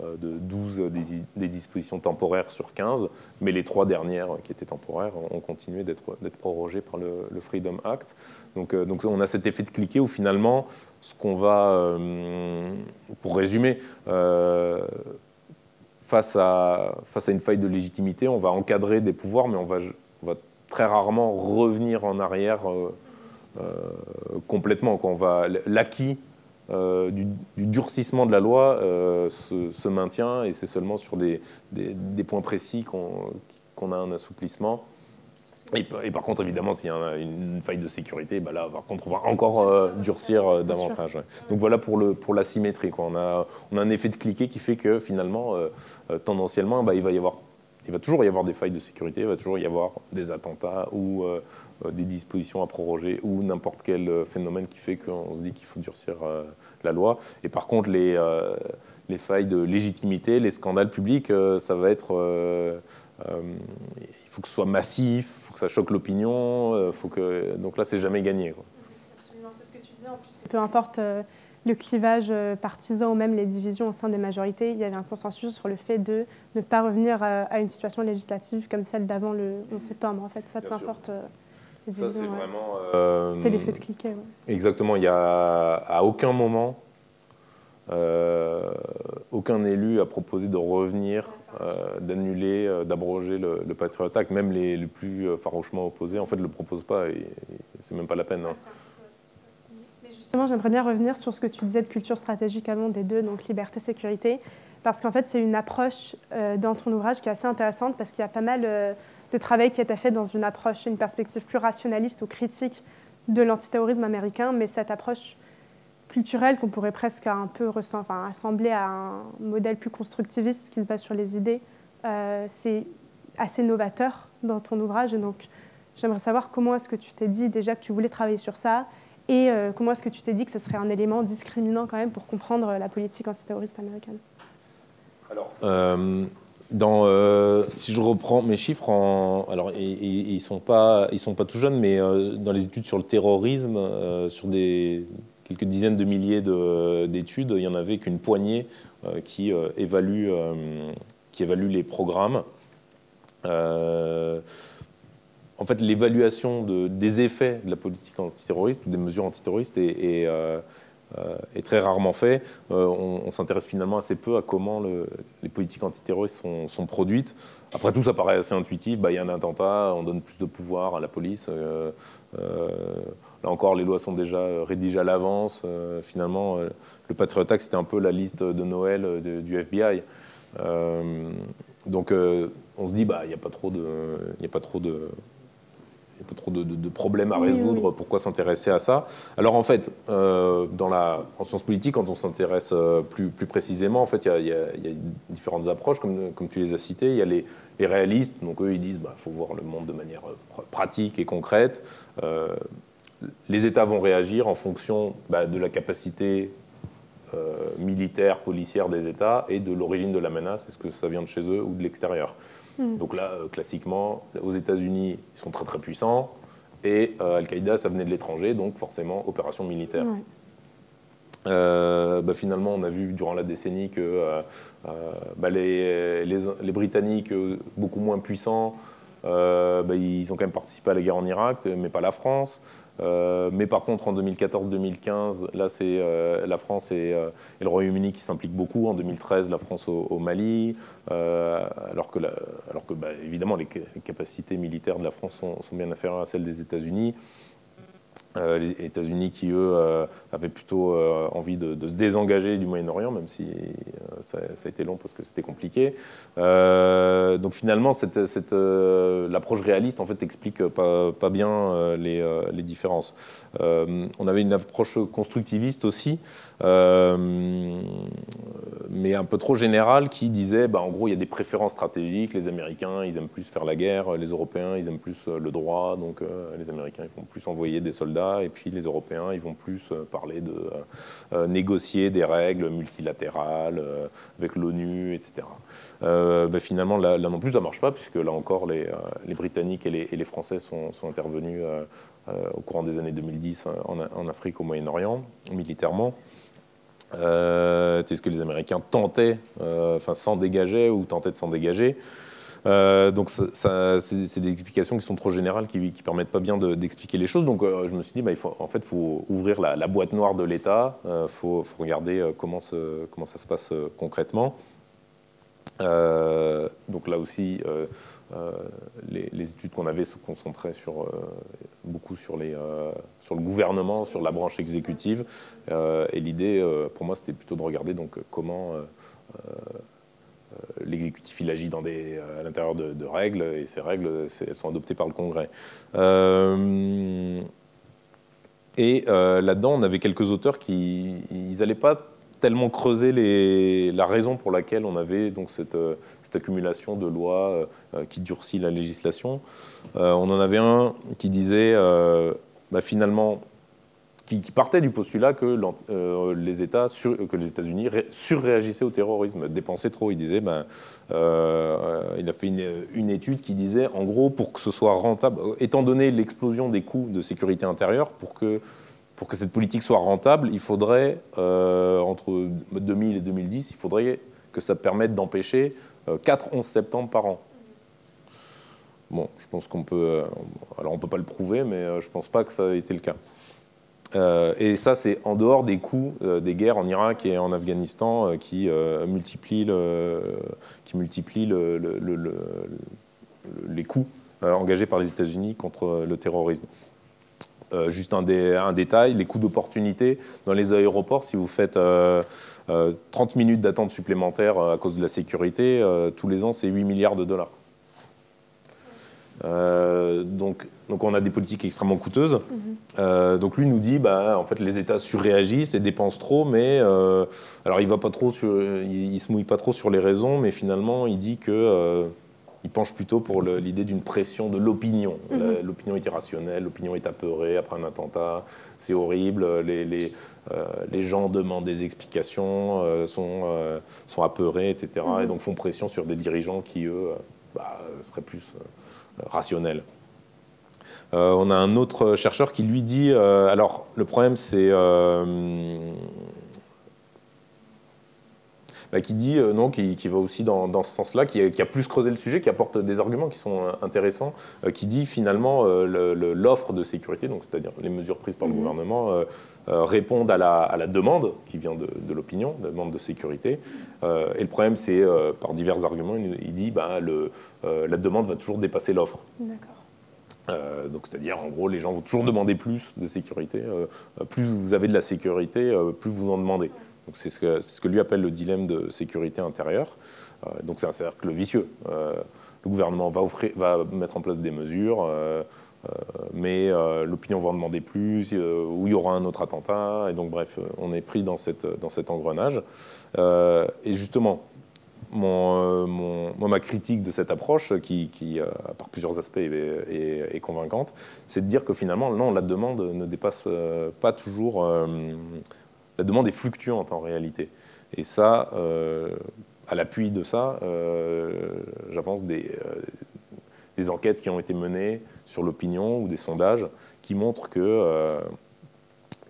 de 12 des, dispositions temporaires sur 15, mais les trois dernières qui étaient temporaires ont continué d'être prorogées par le, Freedom Act. Donc, euh, donc, on a cet effet de cliquer où finalement, ce qu'on va, euh, pour résumer, face, à, face à une faille de légitimité, on va encadrer des pouvoirs, mais on va, va très rarement revenir en arrière complètement. Quand on va l'acquis euh, du, durcissement de la loi euh, se, maintient et c'est seulement sur des, points précis qu'on a un assouplissement. Et, par contre, évidemment, s'il y a une faille de sécurité, bah là, par contre, on va encore euh, durcir davantage. Donc voilà pour, le, pour la symétrie. On, a, on a un effet de cliquet qui fait que finalement, tendanciellement, bah, il, va y avoir, il va toujours y avoir des failles de sécurité, il va toujours y avoir des attentats ou euh, des dispositions à proroger ou n'importe quel euh, phénomène qui fait qu'on se dit qu'il faut durcir euh, la loi. Et par contre, les, les failles de légitimité, les scandales publics, ça va être... il faut que ce soit massif, il faut que ça choque l'opinion, faut que... donc là, c'est jamais gagné. Absolument, c'est ce que tu disais en plus. Peu importe le clivage partisan ou même les divisions au sein des majorités, il y avait un consensus sur le fait de ne pas revenir à une situation législative comme celle d'avant le 11 septembre. En fait, ça, peu importe ça, c'est vraiment. Euh, c'est l'effet de cliquet. Exactement. Il n'y a à aucun moment aucun élu a proposé de revenir, d'annuler, d'abroger le, le, Patriot Act. Même les, plus farouchement opposés, en fait, ne le proposent pas. Et, c'est même pas la peine. Hein. justement, j'aimerais bien revenir sur ce que tu disais de culture stratégique avant des deux, donc liberté, sécurité parce qu'en fait, c'est une approche euh, dans ton ouvrage qui est assez intéressante parce qu'il y a pas mal euh, de travail qui été fait dans une approche, une perspective plus rationaliste ou critique de l'antiterrorisme américain, mais cette approche culturelle qu'on pourrait presque un peu enfin, assembler à un modèle plus constructiviste qui se base sur les idées, euh, c'est assez novateur dans ton ouvrage. donc, j'aimerais savoir comment est-ce que tu t'es dit déjà que tu voulais travailler sur ça et comment est-ce que tu t'es dit que ce serait un élément discriminant quand même pour comprendre la politique antiterroriste américaine? Euh, dans, euh, si je reprends mes chiffres, alors ils ne sont, pas, ils sont pas tout jeunes, mais euh, dans les études sur le terrorisme, sur des, quelques dizaines de milliers d'études, il n'y en avait qu'une poignée qui, évalue, qui évalue les programmes. en fait, l'évaluation de, des effets de la politique antiterroriste ou des mesures antiterroristes est, euh, est très rarement fait. Euh, on, s'intéresse finalement assez peu à comment les politiques antiterroristes sont, produites. Après tout, ça paraît assez intuitif. Bah, il y a un attentat, on donne plus de pouvoir à la police. Euh, là encore, les lois sont déjà rédigées à l'avance. finalement, le Patriot Act, c'était un peu la liste de Noël du FBI. donc, on se dit, bah, il n'y a pas trop de, il a pas trop de a pas trop de, problèmes à résoudre, pourquoi s'intéresser à ça? Alors en fait, euh, dans la, en sciences politiques, quand on s'intéresse euh, plus, plus précisément, en fait, il y, a différentes approches, comme, comme tu les as citées. Il y a les, réalistes, donc eux, ils disent qu'il bah, faut voir le monde de manière euh, pratique et concrète. les États vont réagir en fonction bah, de la capacité militaire, policière des États et de l'origine de la menace, est-ce que ça vient de chez eux ou de l'extérieur? Hmm. Donc là, euh, classiquement, aux États-Unis, ils sont très très puissants, et euh, Al-Qaïda, ça venait de l'étranger, donc forcément, opération militaire. Euh, bah, finalement, on a vu durant la décennie que bah, les, les, Britanniques, beaucoup moins puissants, bah, ils ont quand même participé à la guerre en Irak, mais pas la France. Euh, mais par contre, en 2014-2015, là, c'est euh, la France euh, et, le Royaume-Uni qui s'impliquent beaucoup. En 2013, la France au, Mali, alors que, alors que bah, évidemment, les, capacités militaires de la France sont, sont bien inférieures à celles des États-Unis. Euh, les États-Unis qui, eux, euh, avaient plutôt euh, envie de, se désengager du Moyen-Orient, même si ça, a été long parce que c'était compliqué. donc finalement, cette, cette l'approche réaliste en fait explique pas, bien les, les, différences. on avait une approche constructiviste aussi, mais un peu trop générale, qui disait, bah, en gros, il y a des préférences stratégiques. Les Américains, ils aiment plus faire la guerre. Les Européens, ils aiment plus le droit. Donc les Américains, ils vont plus envoyer des soldats et puis les Européens, ils vont plus euh, parler de euh, euh, négocier des règles multilatérales avec l'ONU, etc. Ben, finalement, là, non plus, ça ne marche pas, puisque là encore, les, Britanniques et les, Français sont, intervenus au courant des années 2010 en, en Afrique, au Moyen-Orient, militairement. Est-ce que les Américains tentaient, enfin s'en dégageaient ou tentaient de s'en dégager euh, donc c'est des explications qui sont trop générales, qui ne permettent pas bien d'expliquer les choses. Donc euh, je me suis dit, bah, en fait, il faut ouvrir la, boîte noire de l'État, il euh, faut, regarder comment, ça se passe concrètement. donc là aussi, les, études qu'on avait se concentraient beaucoup sur, sur le gouvernement, sur la branche exécutive. et l'idée, pour moi, c'était plutôt de regarder donc, comment l'exécutif il agit euh, à l'intérieur de, règles et ces règles elles sont adoptées par le Congrès. Euh, et là-dedans, on avait quelques auteurs qui n'allaient pas tellement creuser la raison pour laquelle on avait donc cette, cette accumulation de lois qui durcit la législation. on en avait un qui disait bah, finalement qui, partait du postulat que euh, les États, que les États-Unis surréagissaient au terrorisme, dépensaient trop. Il disait, ben, euh, il a fait une, étude qui disait, en gros, pour que ce soit rentable, étant donné l'explosion des coûts de sécurité intérieure, pour que cette politique soit rentable, il faudrait, euh, entre 2000 et 2010, il faudrait que ça permette d'empêcher 4 11 septembre par an. Bon, je pense qu'on peut. alors, on ne peut pas le prouver, mais je ne pense pas que ça ait été le cas. Et ça, c'est en dehors des coûts des guerres en Irak et en Afghanistan qui multiplient, qui multiplient les coûts engagés par les États-Unis contre le terrorisme. Euh, juste un, détail, les coûts d'opportunité dans les aéroports, si vous faites 30 euh, euh, minutes d'attente supplémentaire à cause de la sécurité, tous les ans, c'est 8 milliards de dollars. Donc, donc on a des politiques extrêmement coûteuses. Mhm. donc lui nous dit, bah, en fait, les États surréagissent et dépensent trop, mais alors il va pas trop, il, il, se mouille pas trop sur les raisons, mais finalement il dit que il penche plutôt pour l'idée d'une pression de l'opinion. Mhm. L'opinion est irrationnelle, l'opinion est apeurée après un attentat, c'est horrible, les, les, euh, les, gens demandent des explications, euh, sont, euh, sont apeurés, etc. Et mhm. donc font pression sur des dirigeants qui, eux, bah, seraient plus rationnels. on a un autre chercheur qui lui dit, alors le problème c'est bah, qui dit euh, non, qui, va aussi dans, ce sens-là, qui, a plus creusé le sujet, qui apporte des arguments qui sont euh, intéressants, euh, qui dit finalement l'offre de sécurité, donc c'est-à-dire les mesures prises par le mhm. gouvernement, répondent à la, demande qui vient de, l'opinion, la demande de sécurité. et le problème, c'est par divers arguments, il, dit bah, le, la demande va toujours dépasser l'offre. donc, c'est-à-dire, en gros, les gens vont toujours demander plus de sécurité. plus vous avez de la sécurité, plus vous en demandez. C'est ce, que, lui appelle le dilemme de sécurité intérieure. Euh, donc c'est un cercle vicieux. Euh, le gouvernement va, mettre en place des mesures, euh, mais l'opinion va en demander plus, ou il y aura un autre attentat. Et donc bref, on est pris dans, cet engrenage. et justement, ma critique de cette approche, qui, par plusieurs aspects est convaincante, c'est de dire que finalement, non, la demande ne dépasse pas toujours la demande est fluctuante en réalité. Et ça, euh, à l'appui de ça, euh, j'avance des, euh, des, enquêtes qui ont été menées sur l'opinion ou des sondages qui montrent que,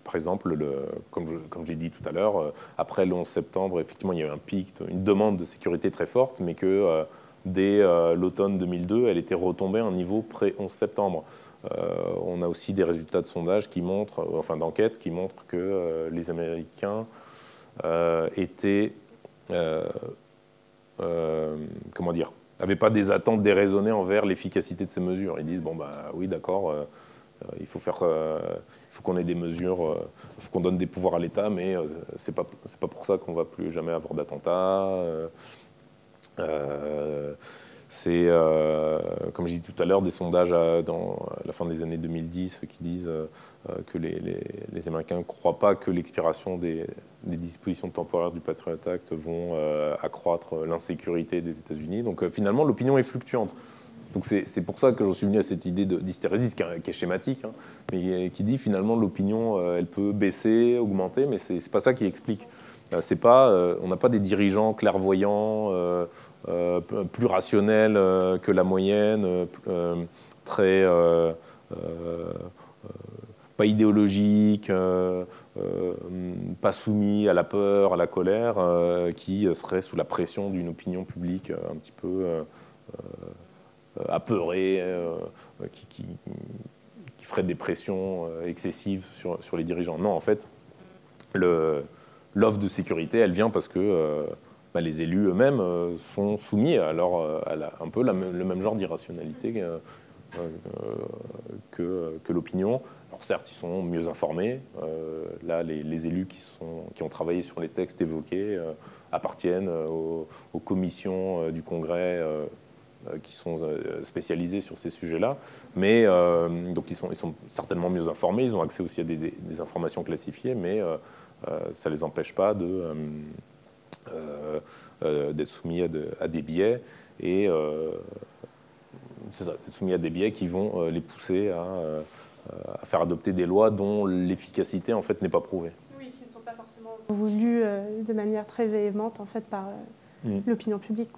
par exemple, le, comme, comme j'ai dit tout à l'heure, après le 11 septembre, effectivement, il y a eu un pic, une demande de sécurité très forte, mais que dès l'automne 2002, elle était retombée à un niveau pré-11 septembre. Euh, on a aussi des résultats de sondages qui montrent, euh, enfin d'enquêtes qui montrent que euh, les Américains étaient, comment dire, n'avaient pas des attentes déraisonnées envers l'efficacité de ces mesures. Ils disent bon bah oui d'accord, il faut faire, faut qu'on ait des mesures, il faut qu'on donne des pouvoirs à l'État, mais c'est pas pas pour ça qu'on va plus jamais avoir d'attentats. C'est, euh, comme je dit tout à l'heure, des sondages à, dans la fin des années 2010 qui disent euh, que les, Américains ne croient pas que l'expiration des, dispositions temporaires du Patriot Act vont euh, accroître l'insécurité des États-Unis. Donc finalement, l'opinion est fluctuante. Donc c'est pour ça que j'en suis venu à cette idée d'hystérésie, qui, qui, est schématique, hein, mais qui dit finalement l'opinion, elle peut baisser, augmenter, mais c'est pas ça qui explique. C'est pas, on n'a pas des dirigeants clairvoyants euh, plus rationnel euh, que la moyenne, euh, très pas idéologique, pas soumis à la peur, à la colère, qui serait sous la pression d'une opinion publique un petit peu apeurée, qui, qui, ferait des pressions excessives sur, sur, les dirigeants. Non, en fait, l'offre de sécurité, elle vient parce que bah, les élus eux-mêmes euh, sont soumis à, euh, un peu le même genre d'irrationalité euh, que, l'opinion. Alors certes, ils sont mieux informés. là, les, élus qui, ont travaillé sur les textes évoqués appartiennent aux, commissions du Congrès qui sont spécialisées sur ces sujets-là. Mais donc ils sont, certainement mieux informés, ils ont accès aussi à des, des informations classifiées, mais ça ne les empêche pas de euh, euh, d'être soumis à, des biais et euh, soumis à des biais qui vont les pousser à, faire adopter des lois dont l'efficacité en fait n'est pas prouvée. Oui, qui ne sont pas forcément voulues de manière très véhémente en fait par mm. l'opinion publique.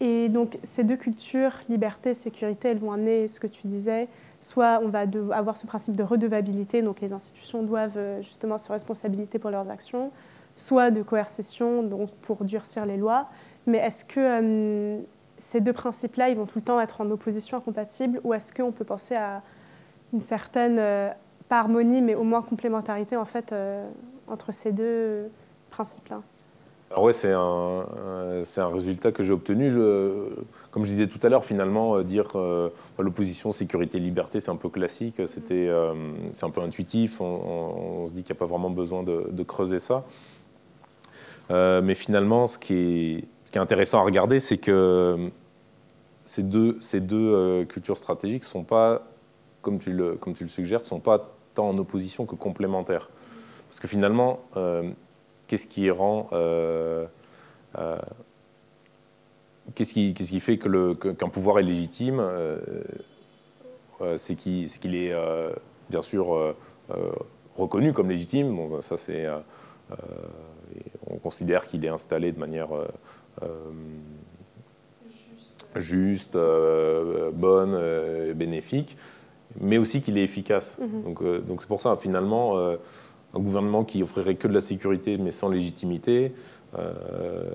Et donc ces deux cultures, liberté, sécurité, elles vont amener ce que tu disais, soit on va avoir ce principe de redevabilité, donc les institutions doivent justement se responsabiliser pour leurs actions, soit de coercition, donc pour durcir les lois. Mais est-ce que euh, ces deux principes-là, ils vont tout le temps être en opposition incompatible ou est-ce qu'on peut penser à une certaine, euh, pas harmonie, mais au moins complémentarité en fait entre ces deux principes-là? Alors ouais, c'est un, résultat que j'ai obtenu. Comme je disais tout à l'heure, finalement, euh, dire euh, l'opposition sécurité-liberté, c'est un peu classique, c'était, euh, c'est un peu intuitif, on, se dit qu'il n'y a pas vraiment besoin de, creuser ça. mais finalement, ce qui, est, intéressant à regarder, c'est que ces deux, cultures stratégiques sont pas, comme tu le, comme tu le suggères, sont pas tant en opposition que complémentaires. Parce que finalement, qu'est-ce qui rend. Euh, euh, qu'est-ce qui, qui, fait qu'un pouvoir est légitime euh, C'est qu'il est, bien sûr reconnu comme légitime. Bon, ben, ça, c'est. on considère qu'il est installé de manière juste, bonne, bénéfique, mais aussi qu'il est efficace. Mm-hmm. Donc c'est pour ça, finalement, un gouvernement qui offrirait que de la sécurité mais sans légitimité euh,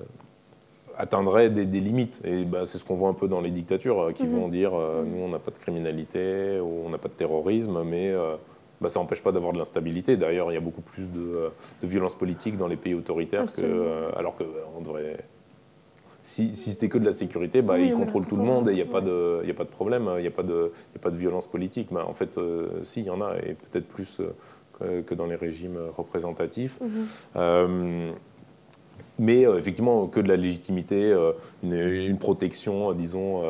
atteindrait des, limites. Et bah, c'est ce qu'on voit un peu dans les dictatures euh, qui mhm. vont dire euh, nous on n'a pas de criminalité ou on n'a pas de terrorisme, mais bah, ça n'empêche pas d'avoir de l'instabilité. D'ailleurs, il y a beaucoup plus de, violence politique dans les pays autoritaires que, alors qu'on devrait. Si, c'était que de la sécurité, bah, ils contrôlent tout le monde et il n'y a, pas de, a pas de problème, il n'y a, pas de, a pas de violence politique. En fait, si, il y en a, et peut-être plus que dans les régimes représentatifs. Mhm. Euh, mais euh, effectivement, que de la légitimité, euh, une, protection, disons,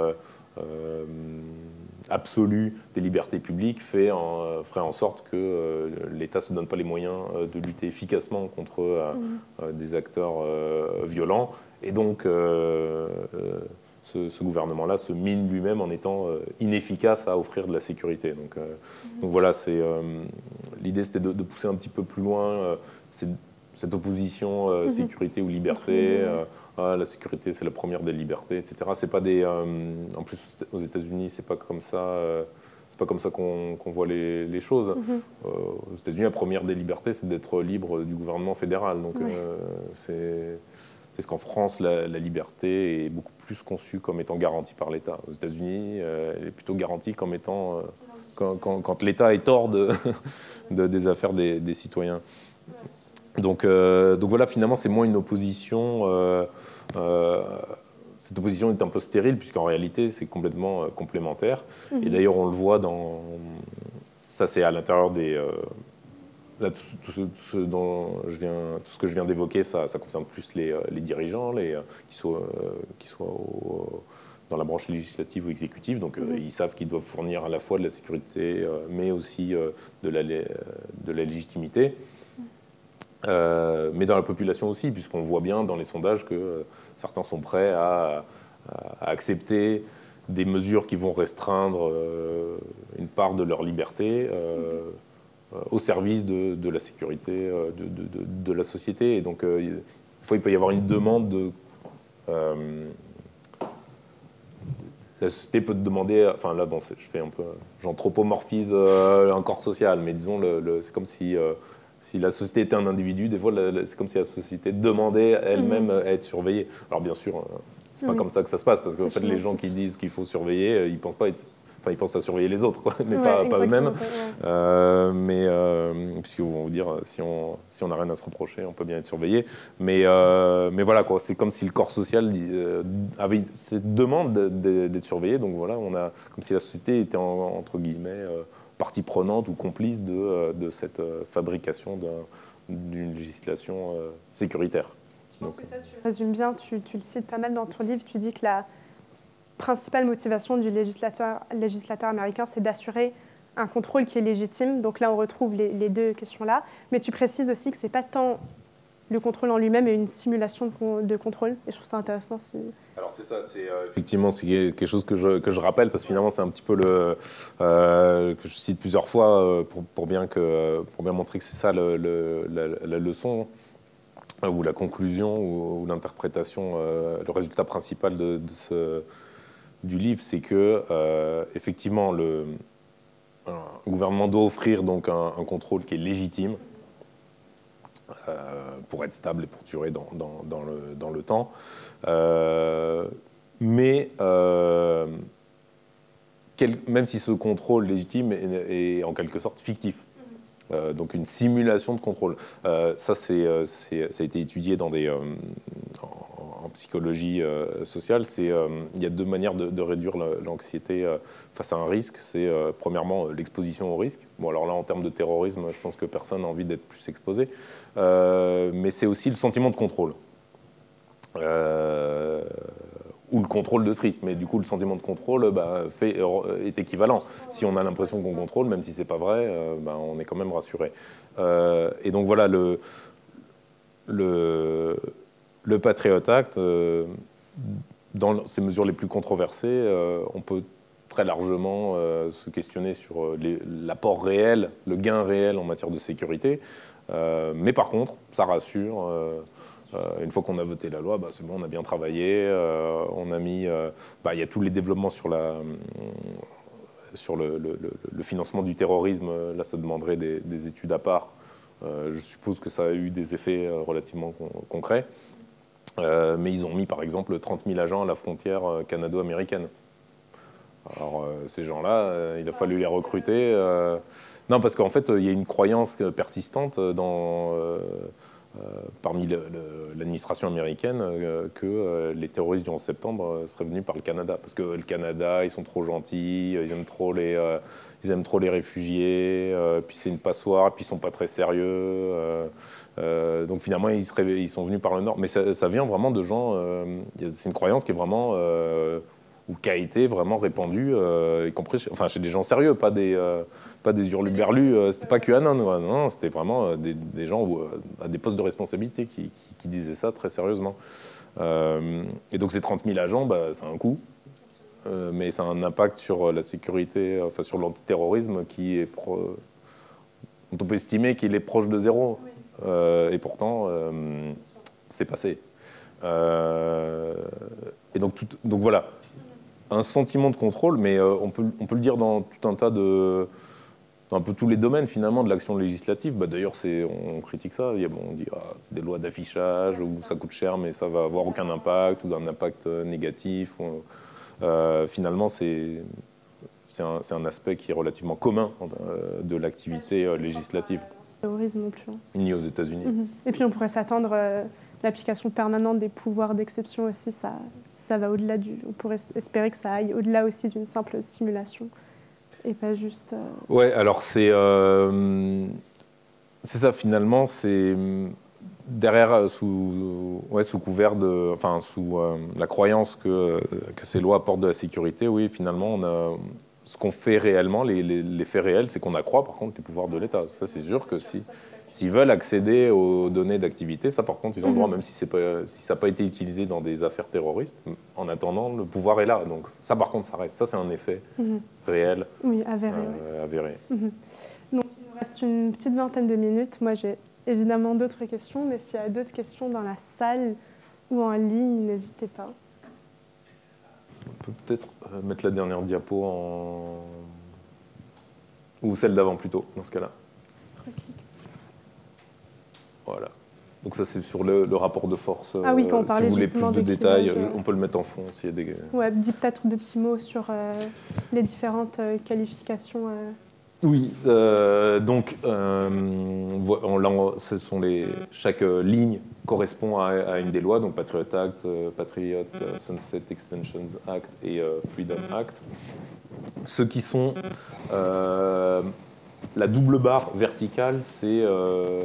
absolue des libertés publiques fait en, ferait en sorte que l'État ne se donne pas les moyens de lutter efficacement contre mhm. des acteurs violents. Et donc, ce, gouvernement-là se mine lui-même en étant euh, inefficace à offrir de la sécurité. Donc, euh, donc voilà, c'est euh, l'idée c'était de, pousser un petit peu plus loin cette opposition mhm. sécurité ou liberté. Ah, la sécurité, c'est la première des libertés, etc. C'est pas des. en plus, aux États-Unis, c'est pas comme ça. c'est pas comme ça qu'on voit les, choses. Aux États-Unis, la première des libertés, c'est d'être libre du gouvernement fédéral. Donc, c'est parce qu'en France, la, liberté est beaucoup plus conçue comme étant garantie par l'État. Aux États-Unis, euh, elle est plutôt garantie comme étant euh, quand, l'État est hors de, [LAUGHS] des affaires des, citoyens. Donc, euh, donc voilà, finalement, c'est moins une opposition. cette opposition est un peu stérile, puisqu'en réalité, c'est complètement complémentaire. Et mhm. d'ailleurs, on le voit dans. Ça, c'est à l'intérieur des tout, ce, dont je viens, tout ce que je viens d'évoquer, ça, concerne plus les, euh, dirigeants, les, euh, qui soient, euh, qui soient dans la branche législative ou exécutive. Donc, mhm. ils savent qu'ils doivent fournir à la fois de la sécurité, mais aussi de, la, de la légitimité. mais dans la population aussi, puisqu'on voit bien dans les sondages que certains sont prêts à, accepter des mesures qui vont restreindre une part de leur liberté. Au service de, la sécurité euh, de, la société. Et donc, euh, il, il peut y avoir une demande de. la société peut te demander, enfin là, bon, je fais un peu, j'anthropomorphise un corps social, mais disons, le, c'est comme si, si la société était un individu, des fois, c'est comme si la société demandait elle-même mmh. à être surveillée. Alors bien sûr, c'est pas comme ça que ça se passe, parce qu'en fait, les gens qui disent qu'il faut surveiller, ils pensent pas être Enfin, ils pensent à surveiller les autres, quoi, [LAUGHS] mais pas, eux-mêmes. Euh, mais euh, puisqu'ils vont vous dire, si on si on n'a rien à se reprocher, on peut bien être surveillé. Mais euh, mais voilà, quoi. C'est comme si le corps social euh, avait cette demande d'être surveillé. Donc voilà, on a comme si la société était entre guillemets partie prenante ou complice de, de cette fabrication d'une législation sécuritaire. Je pense que ça, tu résumes bien, tu, tu, le cites pas mal dans ton livre, tu dis que la, principale motivation du législateur, américain, c'est d'assurer un contrôle qui est légitime. Donc là, on retrouve les, deux questions-là. Mais tu précises aussi que ce n'est pas tant le contrôle en lui-même, mais une simulation de, contrôle. Et je trouve ça intéressant. Alors c'est ça, c'est euh, effectivement c'est quelque chose que je, que je, rappelle, parce que finalement c'est un petit peu le... Euh, que je cite plusieurs fois euh, pour, pour, bien, que, pour bien montrer que c'est ça le, la, leçon ou la conclusion ou, l'interprétation, le résultat principal de, de ce du livre, c'est que euh, effectivement le, gouvernement doit offrir donc un, contrôle qui est légitime euh, pour être stable et pour durer dans, le, dans le, temps. Euh, mais même si ce contrôle légitime est, en quelque sorte fictif, donc une simulation de contrôle. ça, c'est, ça a été étudié dans des, en, psychologie sociale. C'est, il y a deux manières de, réduire l'anxiété face à un risque. C'est premièrement l'exposition au risque. Bon, alors là, en termes de terrorisme, je pense que personne n'a envie d'être plus exposé. mais c'est aussi le sentiment de contrôle. Euh, ou le contrôle de ce risque. Mais du coup, le sentiment de contrôle bah, est équivalent. Si on a l'impression qu'on contrôle, même si c'est pas vrai, euh, bah, on est quand même rassuré. Euh, et donc voilà, le, le, le Patriot Act, dans ces mesures les plus controversées, on peut très largement se questionner sur l'apport réel, le gain réel en matière de sécurité. mais par contre, ça rassure. Euh, une fois qu'on a voté la loi, bah, c'est bon, on a bien travaillé. Euh, on a mis, euh, bah, il y a tous les développements sur le, financement du terrorisme, là ça demanderait des, études à part. je suppose que ça a eu des effets relativement concrets. Mais ils ont mis par exemple 30 000 agents à la frontière canado-américaine. Alors ces gens-là, il a fallu les recruter. non, parce qu'en fait, il y a une croyance persistante euh, parmi l'administration américaine euh, que euh, les terroristes du 11 septembre seraient venus par le Canada. Parce que le Canada, ils sont trop gentils, ils aiment trop les, ils aiment trop les réfugiés, puis c'est une passoire, puis ils sont pas très sérieux. Donc finalement, ils, sont venus par le Nord. Mais ça, ça vient vraiment de gens. c'est une croyance qui est vraiment ou qui a été vraiment répandu, euh, y compris chez, enfin, chez des gens sérieux, pas des, euh, pas des hurluberlus, euh, c'était pas QAnon, non, non c'était vraiment des, gens à des postes de responsabilité qui, disaient ça très sérieusement. et donc ces 30 000 agents, bah, c'est un coût, mais ça a un impact sur la sécurité, enfin sur l'antiterrorisme qui est pro, on peut estimer qu'il est proche de zéro, et pourtant c'est passé. et donc, tout, donc voilà, un sentiment de contrôle, mais euh, on, peut, on peut le dire dans tout un tas de. dans un peu tous les domaines finalement de l'action législative. Bah, D'ailleurs, on, critique ça. Il y a, bon, on dit ah, c'est des lois d'affichage où ça coûte cher, mais ça va avoir aucun impact ou un impact euh, négatif. Euh, finalement, c'est un, aspect qui est relativement commun de l'activité législative. Terrorisme non plus. Hein. Ni aux États-Unis. Et puis on pourrait s'attendre l'application permanente des pouvoirs d'exception aussi, ça, ça va au-delà du. On pourrait espérer que ça aille au-delà aussi d'une simple simulation et pas juste. Euh, ouais, alors c'est euh, c'est ça finalement, c'est derrière euh, sous ouais, sous couvert de, enfin sous la croyance que, que ces lois apportent de la sécurité. Oui, finalement, on a, ce qu'on fait réellement, les, les, les faits réels, c'est qu'on accroît par contre les pouvoirs de l'État. Ça, c'est sûr que si. S'ils veulent accéder aux données d'activité, ça par contre, ils ont le droit, mhm. même si, pas, si ça n'a pas été utilisé dans des affaires terroristes. En attendant, le pouvoir est là. Donc ça par contre, ça reste. Ça, c'est un effet mhm. réel. Oui, avéré. Euh, avéré. Mhm. Donc il nous reste une petite vingtaine de minutes. Moi, j'ai évidemment d'autres questions, mais s'il y a d'autres questions dans la salle ou en ligne, n'hésitez pas. Peut-être euh, mettre la dernière diapo en... Ou celle d'avant plutôt, dans ce cas-là. Voilà. Donc ça, c'est sur le, rapport de force. Ah oui, quand on parlait si vous voulez plus de détails, on peut le mettre en fond s'il y a des... Ouais, dis peut-être deux petits mots sur euh, les différentes euh, qualifications. Euh. Oui, donc ce sont les, chaque ligne correspond à, une des lois, donc Patriot Act, Patriot Sunset Extensions Act et Freedom Act. Ceux qui sont la double barre verticale, c'est euh,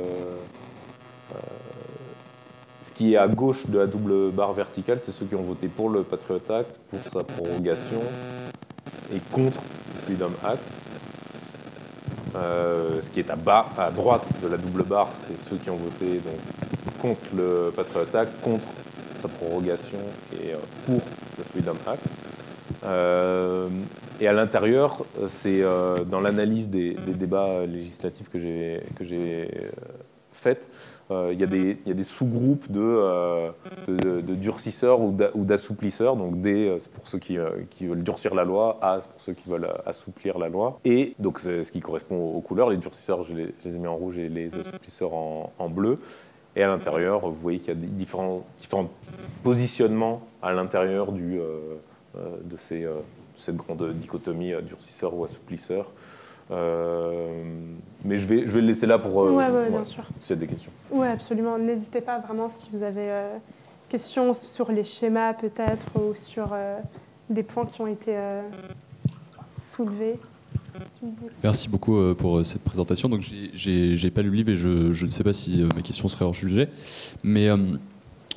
ce qui est à gauche de la double barre verticale, c'est ceux qui ont voté pour le Patriot Act, pour sa prorogation, et contre le Freedom Act. Euh, ce qui est à, bas, à droite de la double barre, c'est ceux qui ont voté donc, contre le Patriot Act, contre sa prorogation et euh, pour le Freedom Act. et à l'intérieur, c'est dans l'analyse des, des, débats législatifs que j'ai euh, il y, a des sous-groupes euh, de, de, durcisseurs ou d'assouplisseurs. Donc D, euh, c'est pour ceux qui, veulent durcir la loi, A, c'est pour ceux qui veulent assouplir la loi. Et donc c'est ce qui correspond aux couleurs. Les durcisseurs, je les, ai mis en rouge et les assouplisseurs en, bleu. Et à l'intérieur, vous voyez qu'il y a différents, positionnements à l'intérieur de cette grande dichotomie durcisseur ou assouplisseur. Mais je vais, je vais le laisser là pour ouais, ouais, bien sûr. s'il y a des questions. Oui, absolument. N'hésitez pas vraiment si vous avez questions sur les schémas peut-être ou sur des points qui ont été soulevés. Merci beaucoup euh, pour euh, cette présentation. Donc, j'ai pas lu le livre et je, je ne sais pas si euh, mes questions seraient hors sujet. Mais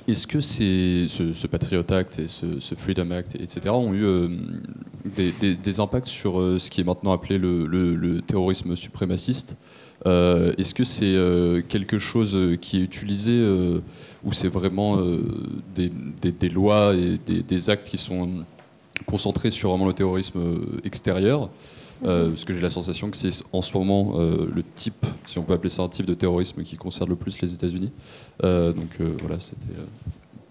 est-ce que ce, ce, Patriot Act et ce, Freedom Act, etc., ont eu des, des, impacts sur ce qui est maintenant appelé le, terrorisme suprémaciste? Est-ce que c'est quelque chose qui est utilisé ou c'est vraiment des, des, lois et des, actes qui sont concentrés sur vraiment le terrorisme extérieur? Euh, parce que j'ai la sensation que c'est en ce moment euh, le type, si on peut appeler ça un type de terrorisme qui concerne le plus les États-Unis. Euh, donc voilà, c'était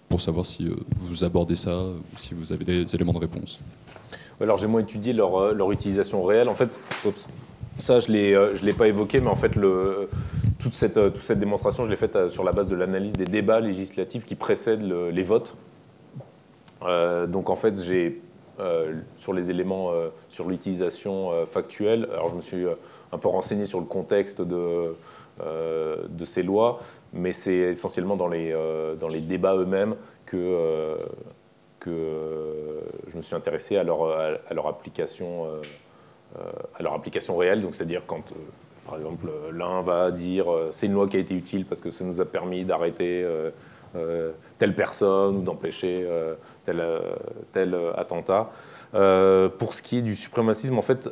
pour savoir si vous abordez ça si vous avez des éléments de réponse. Alors j'ai moins étudié leur, leur, utilisation réelle. En fait, ça je ne l'ai pas évoqué, mais en fait le, toute, cette, toute cette démonstration, je l'ai faite sur la base de l'analyse des débats législatifs qui précèdent les votes. donc en fait, j'ai sur les éléments, euh, sur l'utilisation euh, factuelle. Alors je me suis un peu renseigné sur le contexte de, de ces lois, mais c'est essentiellement dans les, dans les débats eux-mêmes que, que je me suis intéressé à leur, à leur application, à leur application réelle. Donc c'est-à-dire quand par exemple, l'un va dire c'est une loi qui a été utile parce que ça nous a permis d'arrêter euh, telle personne ou d'empêcher euh, tel, euh, tel, attentat. pour ce qui est du suprémacisme, en fait,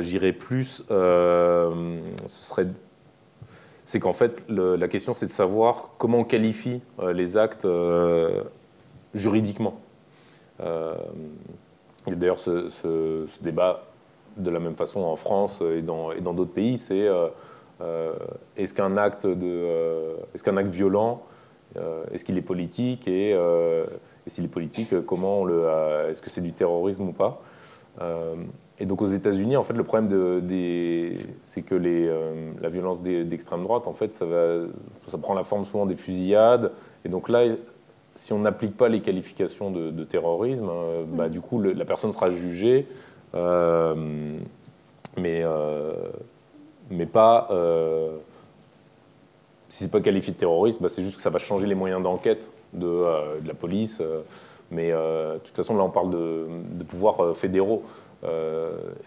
j'irais plus. ce serait c'est qu'en fait, la question, c'est de savoir comment on qualifie les actes juridiquement. d'ailleurs ce, débat de la même façon en France et dans d'autres pays, c'est est-ce qu'un acte, de, est qu'un acte violent euh, est-ce qu'il est politique et, euh, s'il est politique, comment le, euh, est-ce que c'est du terrorisme ou pas? Et donc aux États-Unis, en fait, le problème de, c'est que les, la violence d'extrême droite, en fait, ça, va, ça prend la forme souvent des fusillades. Et donc là, si on n'applique pas les qualifications de, terrorisme, bah, du coup, la personne sera jugée, mais, mais pas si c'est pas qualifié de terrorisme, bah, c'est juste que ça va changer les moyens d'enquête de, euh, la police. Euh, mais euh, de toute façon, là, on parle de, pouvoirs fédéraux.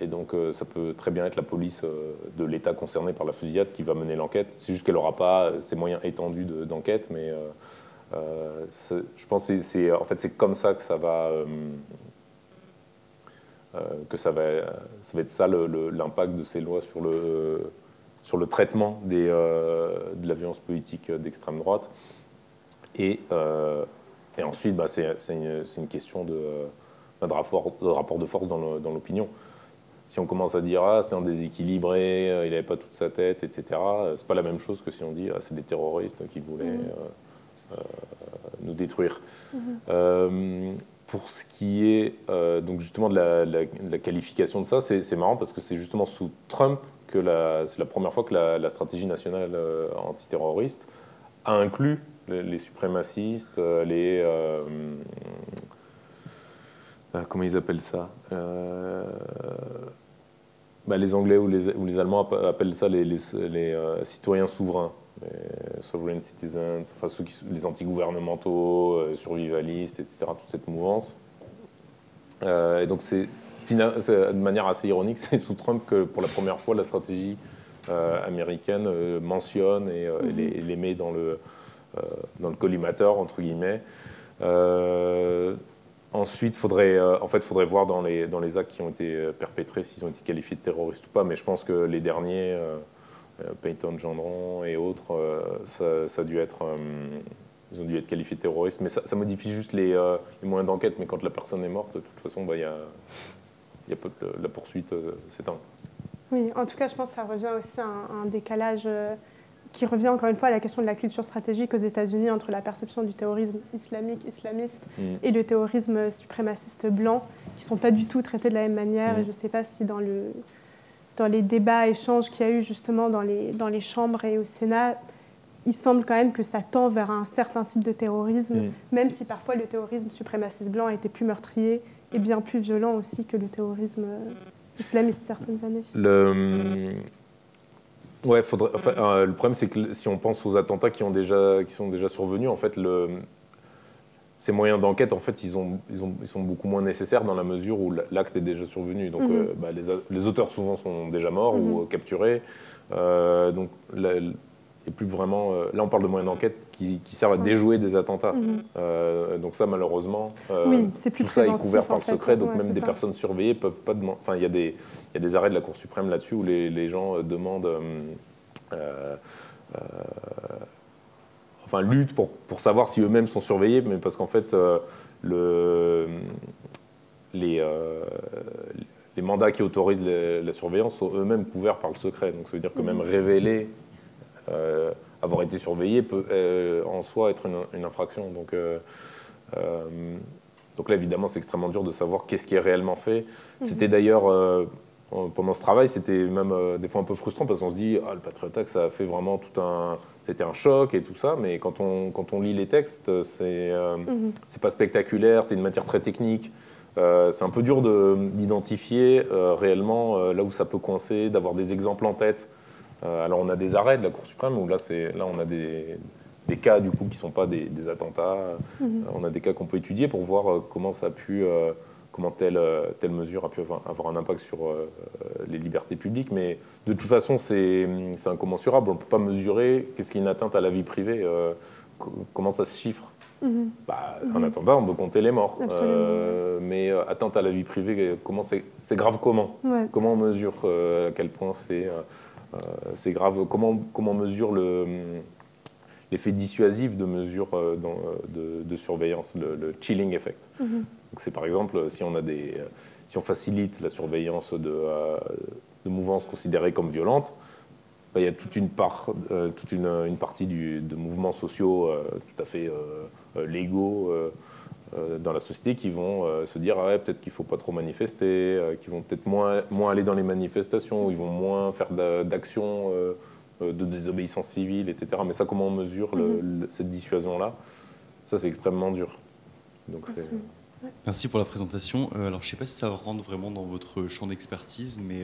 et donc, ça peut très bien être la police de l'État concerné par la fusillade qui va mener l'enquête. C'est juste qu'elle n'aura pas ces moyens étendus d'enquête, mais je pense que c'est en fait, comme ça que ça va. que ça va, ça va être ça l'impact de ces lois sur le, sur le traitement des, euh, de la violence politique d'extrême droite. Et, euh, et ensuite, bah, c'est une, une, question de, de, rapport, de, rapport, de force dans l'opinion. Si on commence à dire ah c'est un déséquilibré, euh, il n'avait pas toute sa tête, etc. C'est pas la même chose que si on dit ah c'est des terroristes qui voulaient mmh. nous détruire. Mmh. pour ce qui est donc justement de la, de la, qualification de ça, c'est marrant parce que c'est justement sous Trump c'est la première fois que la, stratégie nationale euh, antiterroriste a inclus les, suprémacistes, euh, les. Euh, comment ils appellent ça bah, Les Anglais ou les, les, Allemands appellent ça les, les citoyens souverains. Les sovereign citizens, enfin ceux qui, les antigouvernementaux, survivalistes, etc., toute cette mouvance. et donc c'est de manière assez ironique, [LAUGHS] c'est sous Trump que pour la première fois la stratégie euh, américaine euh, mentionne et, euh, mhm. les, met dans le, dans le collimateur, entre guillemets. Ensuite, faudrait, en fait, faudrait voir dans les, dans les actes qui ont été perpétrés s'ils ont été qualifiés de terroristes ou pas. Mais je pense que les derniers, Peyton Gendron et autres, ça, a dû être, ils ont dû être qualifiés de terroristes. Mais ça, modifie juste les, les moyens d'enquête. Mais quand la personne est morte, de toute façon, bah, il y a il y a peu la poursuite euh, s'éteint. Oui, en tout cas, je pense que ça revient aussi à un, décalage euh, qui revient encore une fois à la question de la culture stratégique aux États-Unis entre la perception du terrorisme islamique, islamiste mm. et le terrorisme suprémaciste blanc, qui ne sont pas du tout traités de la même manière. Et mm. je ne sais pas si dans, le, dans les débats, échanges qu'il y a eu justement dans les, dans les chambres et au Sénat, il semble quand même que ça tend vers un certain type de terrorisme, mm. même si parfois le terrorisme suprémaciste blanc a été plus meurtrier et bien plus violent aussi que le terrorisme islamiste certaines années. Le, ouais, faudrait, le problème, c'est que si on pense aux attentats qui, ont déjà, qui sont déjà survenus, en fait, le, ces moyens d'enquête, en fait, ils, ont, ils, ont, ils, sont beaucoup moins nécessaires dans la mesure où l'acte est déjà survenu. Donc, mhm. bah, les, les, auteurs souvent sont déjà morts ou mhm. capturés. donc, et plus vraiment. Euh, là, on parle de moyens d'enquête qui, servent à déjouer des attentats. Mhm. Euh, donc ça, malheureusement, euh, tout ça est couvert par le secret. Donc même des personnes surveillées peuvent pas demander. Enfin, il y, a des, y a des arrêts de la Cour suprême là-dessus où les, les, gens demandent. enfin, luttent pour, pour savoir si eux-mêmes sont surveillés, mais parce qu'en fait, le, les, les mandats qui autorisent la surveillance sont eux-mêmes couverts par le secret. Donc ça veut dire que même mhm. révéler avoir été surveillé peut euh, en soi être une, infraction. Donc, euh, donc là, évidemment, c'est extrêmement dur de savoir qu'est-ce qui est réellement fait. Mhm. C'était d'ailleurs pendant ce travail, c'était même des fois un peu frustrant parce qu'on se dit, ah, le Patriot Act, ça a fait vraiment tout un. C'était un choc et tout ça, mais quand on, quand on lit les textes, c'est mhm. c'est pas spectaculaire, c'est une matière très technique. c'est un peu dur d'identifier réellement là où ça peut coincer, d'avoir des exemples en tête. Euh, alors on a des arrêts de la Cour suprême où là, là on a des, cas du coup qui ne sont pas des, attentats. Mhm. Euh, on a des cas qu'on peut étudier pour voir euh, comment ça a pu, comment telle, telle mesure a pu avoir, un impact sur les libertés publiques. Mais de toute façon, c'est incommensurable. On ne peut pas mesurer qu'est-ce qui est une atteinte à la vie privée, comment ça se chiffre. Mhm. Bah, en mhm. attendant, on peut compter les morts. mais atteinte à la vie privée, comment c'est grave comment? Comment on mesure à quel point c'est c'est grave. Comment, comment mesure l'effet dissuasif de mesures euh, euh, de, surveillance, le, chilling effect? Mhm. c'est par exemple si on, a des, si on facilite la surveillance de, de mouvances considérées comme violentes, bah, il y a toute une, part, toute une, une partie du, de mouvements sociaux tout à fait légaux euh, dans la société qui vont euh, se dire ah peut-être qu'il ne faut pas trop manifester, euh, qui vont peut-être moins, moins aller dans les manifestations, ils vont moins faire d'actions de désobéissance civile, etc. Mais ça, comment on mesure mhm. cette dissuasion-là? Ça, c'est extrêmement dur. Donc, Merci pour la présentation. alors, je ne sais pas si ça rentre vraiment dans votre champ d'expertise, mais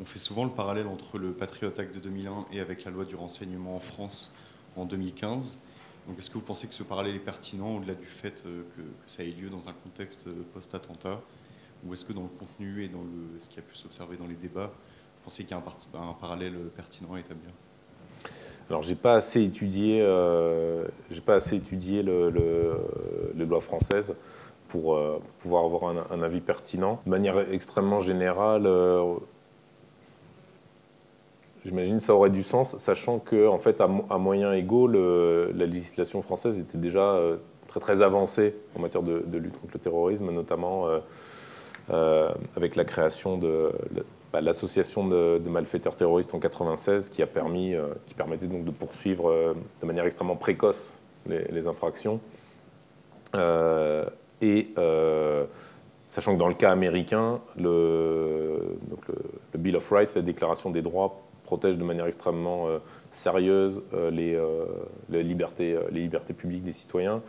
on fait souvent le parallèle entre le Patriot Act de 2001 et avec la loi du renseignement en France en 2015. Donc est-ce que vous pensez que ce parallèle est pertinent au-delà du fait euh, que, ça ait lieu dans un contexte euh, post-attentat? Ou est-ce que dans le contenu et dans le, ce qui a pu s'observer dans les débats, vous pensez qu'il y a un, parallèle pertinent à établir? Alors, j'ai pas assez étudié, euh, pas assez étudié le, les lois françaises pour, pouvoir avoir un, avis pertinent. De manière extrêmement générale, J'imagine que ça aurait du sens, sachant que en fait, à, moyens égaux, la législation française était déjà euh, très très avancée en matière de, lutte contre le terrorisme, notamment euh, euh, avec la création de bah, l'association de, malfaiteurs terroristes en 96, qui a permis, qui permettait donc de poursuivre de manière extrêmement précoce les, infractions. et sachant que dans le cas américain, le Bill of Rights, la Déclaration des droits protège de manière extrêmement euh, sérieuse euh, les, euh, les, libertés, les libertés publiques des citoyens.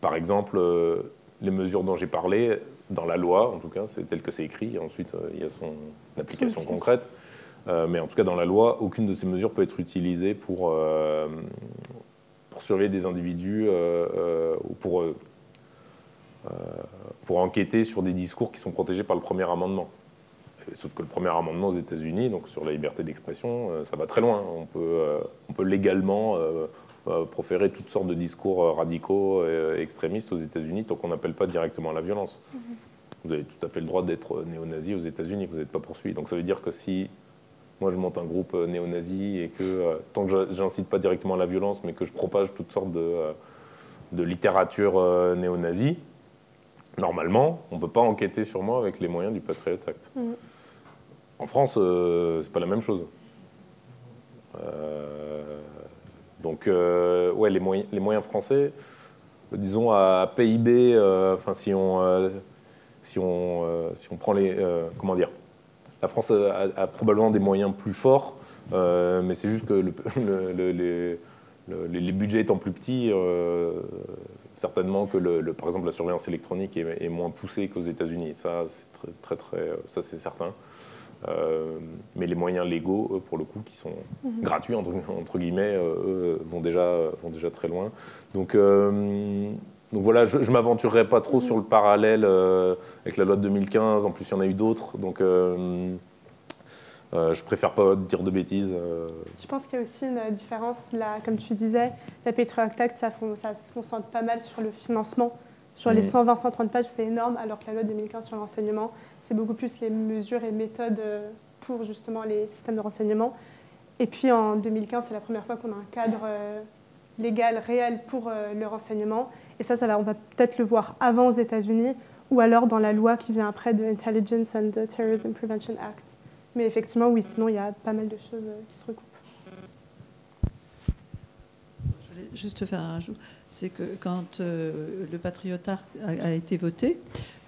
par exemple, les mesures dont j'ai parlé, dans la loi, en tout cas, c'est tel que c'est écrit, et ensuite il y a son application concrète. mais en tout cas, dans la loi, aucune de ces mesures peut être utilisée pour, pour surveiller des individus ou pour, pour enquêter sur des discours qui sont protégés par le premier amendement. Sauf que le premier amendement aux États-Unis, donc sur la liberté d'expression, euh, ça va très loin. On peut, euh, on peut légalement euh, proférer toutes sortes de discours radicaux et extrémistes aux États-Unis tant qu'on n'appelle pas directement à la violence. Mhm. Vous avez tout à fait le droit d'être néo-nazi aux États-Unis, vous n'êtes pas poursuivi. Donc ça veut dire que si moi je monte un groupe néo-nazi et que tant que j'incite pas directement à la violence, mais que je propage toutes sortes de, de littérature néo-nazie, normalement, on ne peut pas enquêter sur moi avec les moyens du Patriot Act. Mhm. En France, euh, c'est pas la même chose. Euh, donc, euh, ouais, les moyens, français, disons à PIB, enfin si on si on si on prend les comment dire, la France a, probablement des moyens plus forts, mais c'est juste que le, [LAUGHS] les, budgets étant plus petits, certainement que, par exemple, la surveillance électronique est, moins poussée qu'aux États-Unis. Ça, c'est très, très, ça c'est certain. Mais les moyens légaux, pour le coup, qui sont mhm. gratuits, entre, guillemets, vont, déjà, vont déjà très loin. Donc, donc voilà, je ne m'aventurerai pas trop sur le parallèle euh, avec la loi de 2015. En plus, il y en a eu d'autres. Donc euh, euh, je préfère pas dire de bêtises. Je pense qu'il y a aussi une différence, là, comme tu disais, la Patriot Act, ça, ça, se concentre pas mal sur le financement. Sur les 120-130 mm. pages, c'est énorme, alors que la loi de 2015 sur l'enseignement, c'est beaucoup plus les mesures et méthodes pour justement les systèmes de renseignement. Et puis en 2015, c'est la première fois qu'on a un cadre légal réel pour le renseignement. Et ça, on va peut-être le voir avant aux États-Unis ou alors dans la loi qui vient après de Intelligence and Terrorism Prevention Act. Mais effectivement, oui, sinon il y a pas mal de choses euh, qui se recoupent. Je voulais juste faire un ajout, c'est que quand euh, le Patriot Act a, été voté,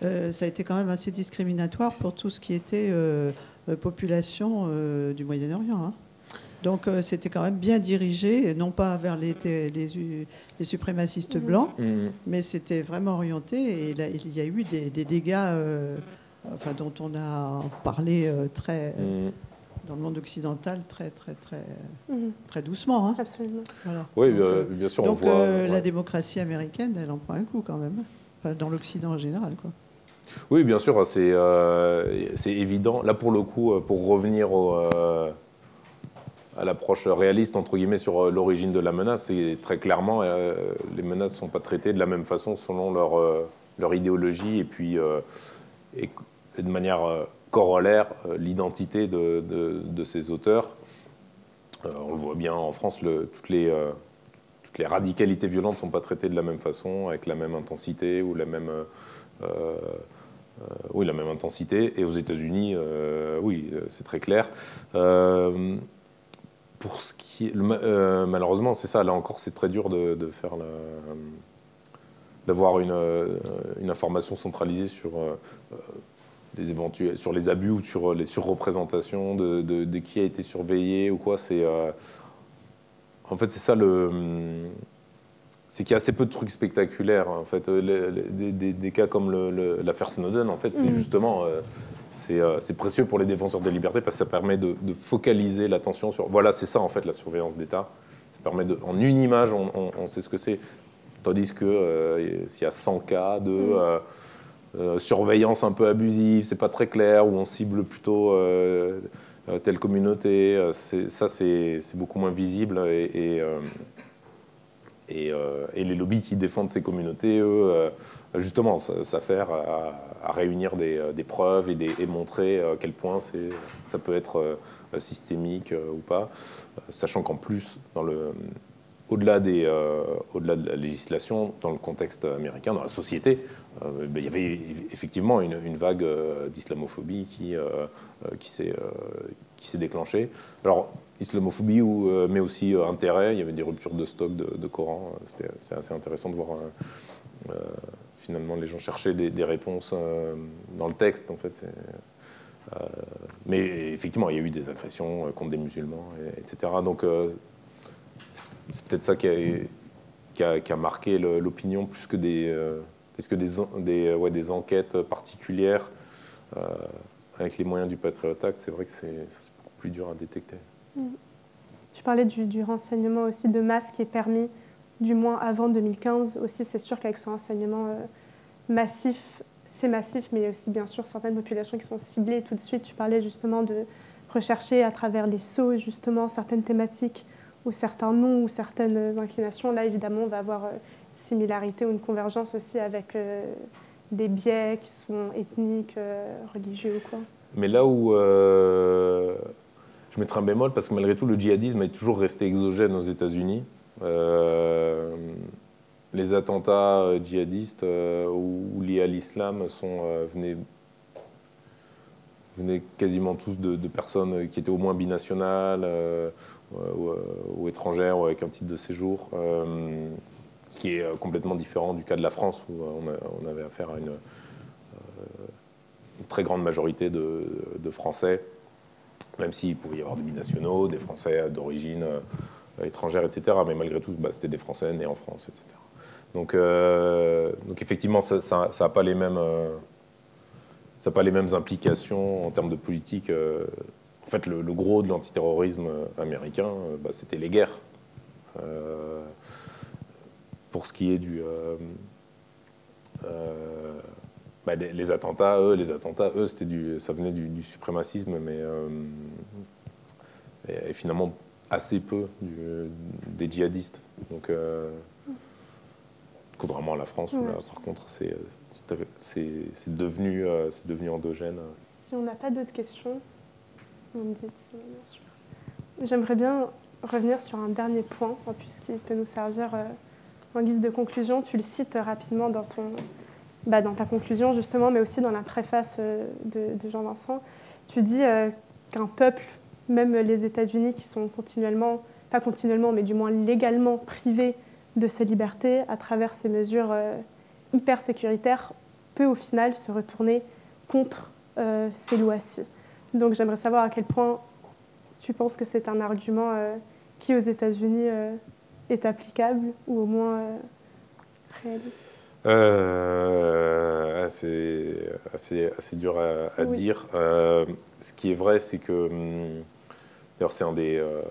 euh, ça a été quand même assez discriminatoire pour tout ce qui était population du Moyen-Orient. Hein. Donc euh, c'était quand même bien dirigé, non pas vers les, les, suprémacistes mmh. blancs, mmh. mais c'était vraiment orienté. Et il y a eu des, dégâts euh, enfin, dont on a parlé euh, très, mmh. Dans le monde occidental très, très, très, très doucement. Hein. Absolument. Oui, bien sûr. Donc on voit, la démocratie américaine, elle en prend un coup quand même, dans l'Occident en général. Quoi. Oui, bien sûr, c'est évident. Là, pour le coup, pour revenir au à l'approche réaliste entre guillemets sur euh, l'origine de la menace. Et très clairement, euh, les menaces ne sont pas traitées de la même façon selon leur, euh, leur idéologie et puis et, de manière corollaire l'identité de, de, ces auteurs. on le voit bien en France, toutes, les, toutes les radicalités violentes ne sont pas traitées de la même façon, avec la même intensité ou la même... oui, la même intensité. Et aux États-Unis, oui, c'est très clair pour ce qui est, euh, malheureusement, c'est ça. Là encore, c'est très dur de, faire d'avoir une, euh, une, information centralisée sur euh, les éventuels, sur les abus ou sur les surreprésentations de, de, qui a été surveillé ou quoi. C'est en fait c'est ça le c'est qu'il y a assez peu de trucs spectaculaires. En fait, des, des, cas comme l'affaire Snowden, en fait, c'est mmh. justement euh, c'est précieux pour les défenseurs des libertés parce que ça permet de, focaliser l'attention sur. Voilà, c'est ça en fait la surveillance d'État. Ça permet de, en une image, on, sait ce que c'est. Tandis que euh, s'il y a 100 cas de mm. Euh, surveillance un peu abusive, c'est pas très clair, où on cible plutôt telle communauté, ça c'est beaucoup moins visible et, les lobbies qui défendent ces communautés, eux, justement, s'affairent à réunir des, euh, preuves et, montrer euh, à quel point ça peut être euh, systémique ou pas, sachant qu'en plus, dans le, au-delà, des, au-delà de la législation, dans le contexte américain, dans la société, ben, il y avait effectivement une, vague d'islamophobie qui, qui, s'est, qui s'est déclenchée. Alors, islamophobie, ou, mais aussi intérêt, il y avait des ruptures de stock de, Coran. C'était, c'est assez intéressant de voir finalement, les gens cherchaient des, réponses euh, dans le texte, en fait. Euh, mais effectivement, il y a eu des agressions euh, contre des musulmans, etc. Donc, c'est peut-être ça qui a, marqué l'opinion plus que des, que des, des, ouais, des enquêtes particulières avec les moyens du Patriot Act. C'est vrai que c'est beaucoup plus dur à détecter. Mm. Tu parlais du, du, renseignement aussi de masse qui est permis du moins avant 2015. Aussi, c'est sûr qu'avec ce renseignement euh, massif, c'est massif, mais il y a aussi bien sûr certaines populations qui sont ciblées tout de suite. Tu parlais justement de rechercher à travers les sauts, justement, certaines thématiques ou certains noms ou certaines inclinations. Là, évidemment, on va avoir euh, une similarité ou une convergence aussi avec euh, des biais qui sont ethniques, religieux ou quoi. Mais là où je mettrai un bémol, parce que malgré tout, le djihadisme est toujours resté exogène aux États-Unis. Euh, les attentats euh, djihadistes euh, ou, liés à l'islam sont venaient, quasiment tous de, personnes qui étaient au moins binationales ou, étrangères ou avec un titre de séjour ce qui est complètement différent du cas de la France où on, avait affaire à une, très grande majorité de, Français, même s'il pouvait y avoir des binationaux, des Français d'origine étrangères, etc. Mais malgré tout, bah, c'était des Français nés en France, etc. Donc, effectivement, ça n'a pas les mêmes implications en termes de politique. En fait, le, gros de l'antiterrorisme américain, bah, c'était les guerres. pour ce qui est du, bah, les attentats, eux, les attentats, eux, c'était du, ça venait du, suprémacisme, mais et, finalement assez peu des djihadistes. Donc, euh, contrairement à la France, où là, par contre, c'est devenu, euh, devenu endogène. Si on n'a pas d'autres questions, J'aimerais bien revenir sur un dernier point, puisqu'il peut nous servir euh, en guise de conclusion. Tu le cites rapidement dans, ton, bah, dans ta conclusion, justement, mais aussi dans la préface de, de Jean-Vincent. Tu dis qu'un peuple même les États-Unis qui sont continuellement, pas continuellement, mais du moins légalement privés de ces libertés à travers ces mesures euh, hyper sécuritaires, peut au final se retourner contre euh, ces lois-ci. Donc j'aimerais savoir à quel point tu penses que c'est un argument euh, qui aux États-Unis est applicable ou au moins réaliste? c'est assez, assez, dur à, dire. ce qui est vrai, c'est que hum, D'ailleurs, c'est un des, euh,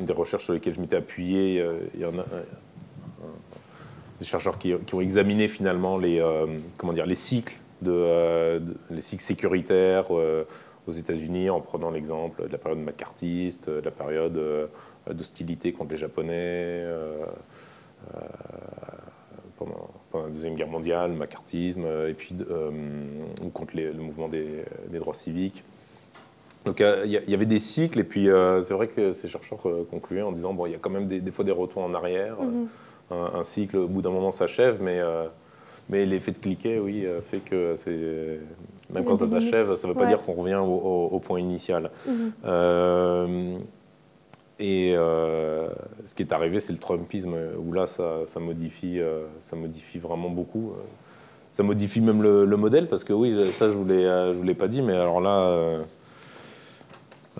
une des recherches sur lesquelles je m'étais appuyé. Il y en a des chercheurs qui, ont examiné finalement les, euh, comment dire, les cycles, euh, de, les cycles sécuritaires aux États-Unis en prenant l'exemple de la période macartiste, de la période d'hostilité contre les Japonais. Pendant, pendant, la Deuxième Guerre mondiale, le macartisme, et puis ou contre le mouvement des, des droits civiques. Donc euh, il y, avait des cycles, et puis euh, c'est vrai que ces chercheurs euh, concluaient en disant bon, il y a quand même des, fois des retours en arrière. Mhm. un, cycle, au bout d'un moment, s'achève, mais, mais l'effet de cliquet, oui, fait que c'est. Même quand ça s'achève, ça ne veut pas dire qu'on revient au, point initial. Mhm. et ce qui est arrivé, c'est le Trumpisme, où là, ça, ça modifie, ça modifie vraiment beaucoup. Ça modifie même le, modèle, parce que oui, ça, je ne vous l'ai pas dit, mais alors là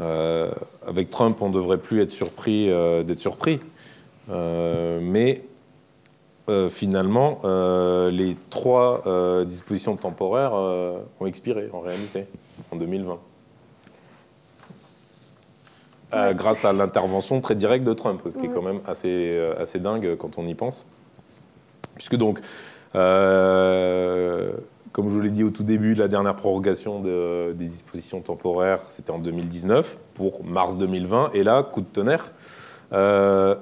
euh, avec Trump, on ne devrait plus être surpris euh, d'être surpris. Euh, mais finalement, les trois dispositions temporaires ont expiré en réalité en 2020. grâce à l'intervention très directe de Trump, ce qui est quand même assez, assez dingue quand on y pense. Puisque donc, comme je vous l'ai dit au tout début, la dernière prorogation des dispositions temporaires, c'était en 2019 pour mars 2020. Et là, coup de tonnerre. Euh,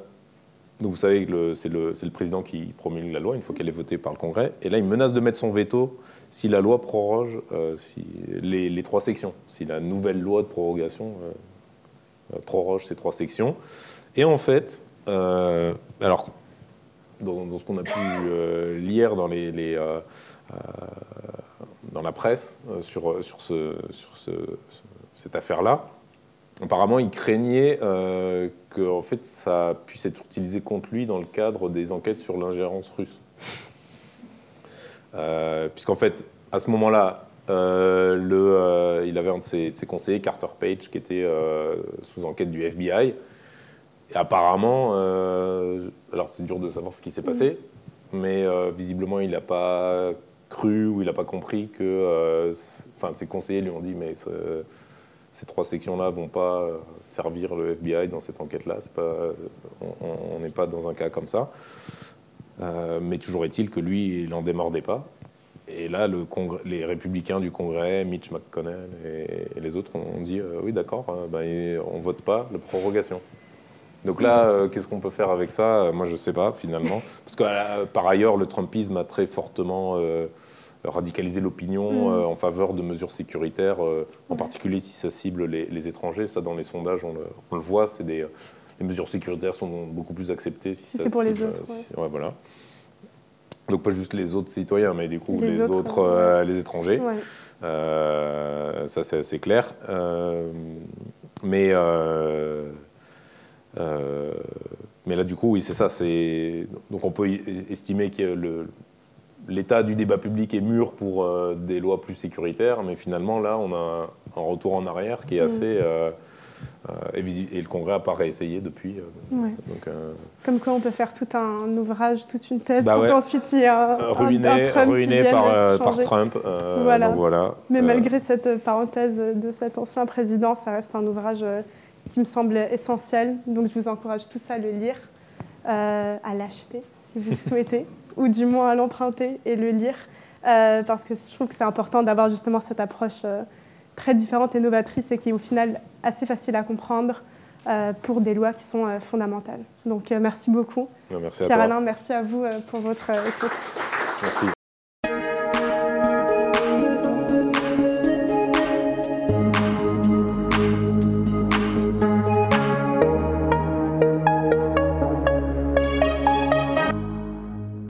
donc vous savez que c'est le, président qui promulgue la loi une fois qu'elle est votée par le Congrès. Et là, il menace de mettre son veto si la loi proroge euh, les, trois sections, si la nouvelle loi de prorogation euh, proroge ces trois sections. Et en fait, alors, dans, ce qu'on a pu lire dans les euh, dans la presse euh, sur, sur, ce, sur ce, cette affaire-là. Apparemment, il craignait euh, que en fait, ça puisse être utilisé contre lui dans le cadre des enquêtes sur l'ingérence russe. Puisqu'en fait, à ce moment-là, le, il avait un de ses, conseillers, Carter Page, qui était sous enquête du FBI. Et apparemment, alors c'est dur de savoir ce qui s'est passé, mais visiblement, il n'a pas cru ou il n'a pas compris que. Euh, enfin, ses conseillers lui ont dit mais ces trois sections-là vont pas euh, servir le FBI dans cette enquête-là. on n'est pas dans un cas comme ça. Euh, mais toujours est-il que lui, il n'en démordait pas. Et là, le les républicains du Congrès, Mitch McConnell et, les autres ont dit oui, d'accord, ben, on vote pas la prorogation. Donc là, qu'est-ce qu'on peut faire avec ça? Moi, je ne sais pas, finalement. Parce que par ailleurs, le Trumpisme a très fortement radicaliser l'opinion mm. euh, en faveur de mesures sécuritaires, euh, en mm. particulier si ça cible les, étrangers. Ça, dans les sondages, on le, voit, c'est des, les mesures sécuritaires sont beaucoup plus acceptées si, c'est pour les autres. Ouais. voilà. Donc pas juste les autres citoyens, mais du coup les, autres, euh, les étrangers. ça c'est assez clair. mais mais là du coup oui c'est ça. C'est donc on peut estimer que le l'état du débat public est mûr pour euh, des lois plus sécuritaires, mais finalement, là, on a un, retour en arrière qui est mm. assez, euh, et, et, le Congrès n'a pas réessayé depuis. Ouais. Donc, Comme quoi on peut faire tout un ouvrage, toute une thèse bah pour ouais. qu'ensuite il y ait un, ruiné, un, Trump ruiné qui par, par, Trump. voilà. Donc voilà. Mais malgré cette parenthèse de cet ancien président, ça reste un ouvrage qui me semble essentiel. Donc je vous encourage tous à le lire, à l'acheter si vous le [LAUGHS] souhaitez, ou du moins à l'emprunter et le lire. Euh, parce que je trouve que c'est important d'avoir justement cette approche euh, très différente et novatrice et qui est au final assez facile à comprendre euh, pour des lois qui sont fondamentales. Donc merci beaucoup. merci Pierre-Alain, merci à vous pour votre écoute. Merci.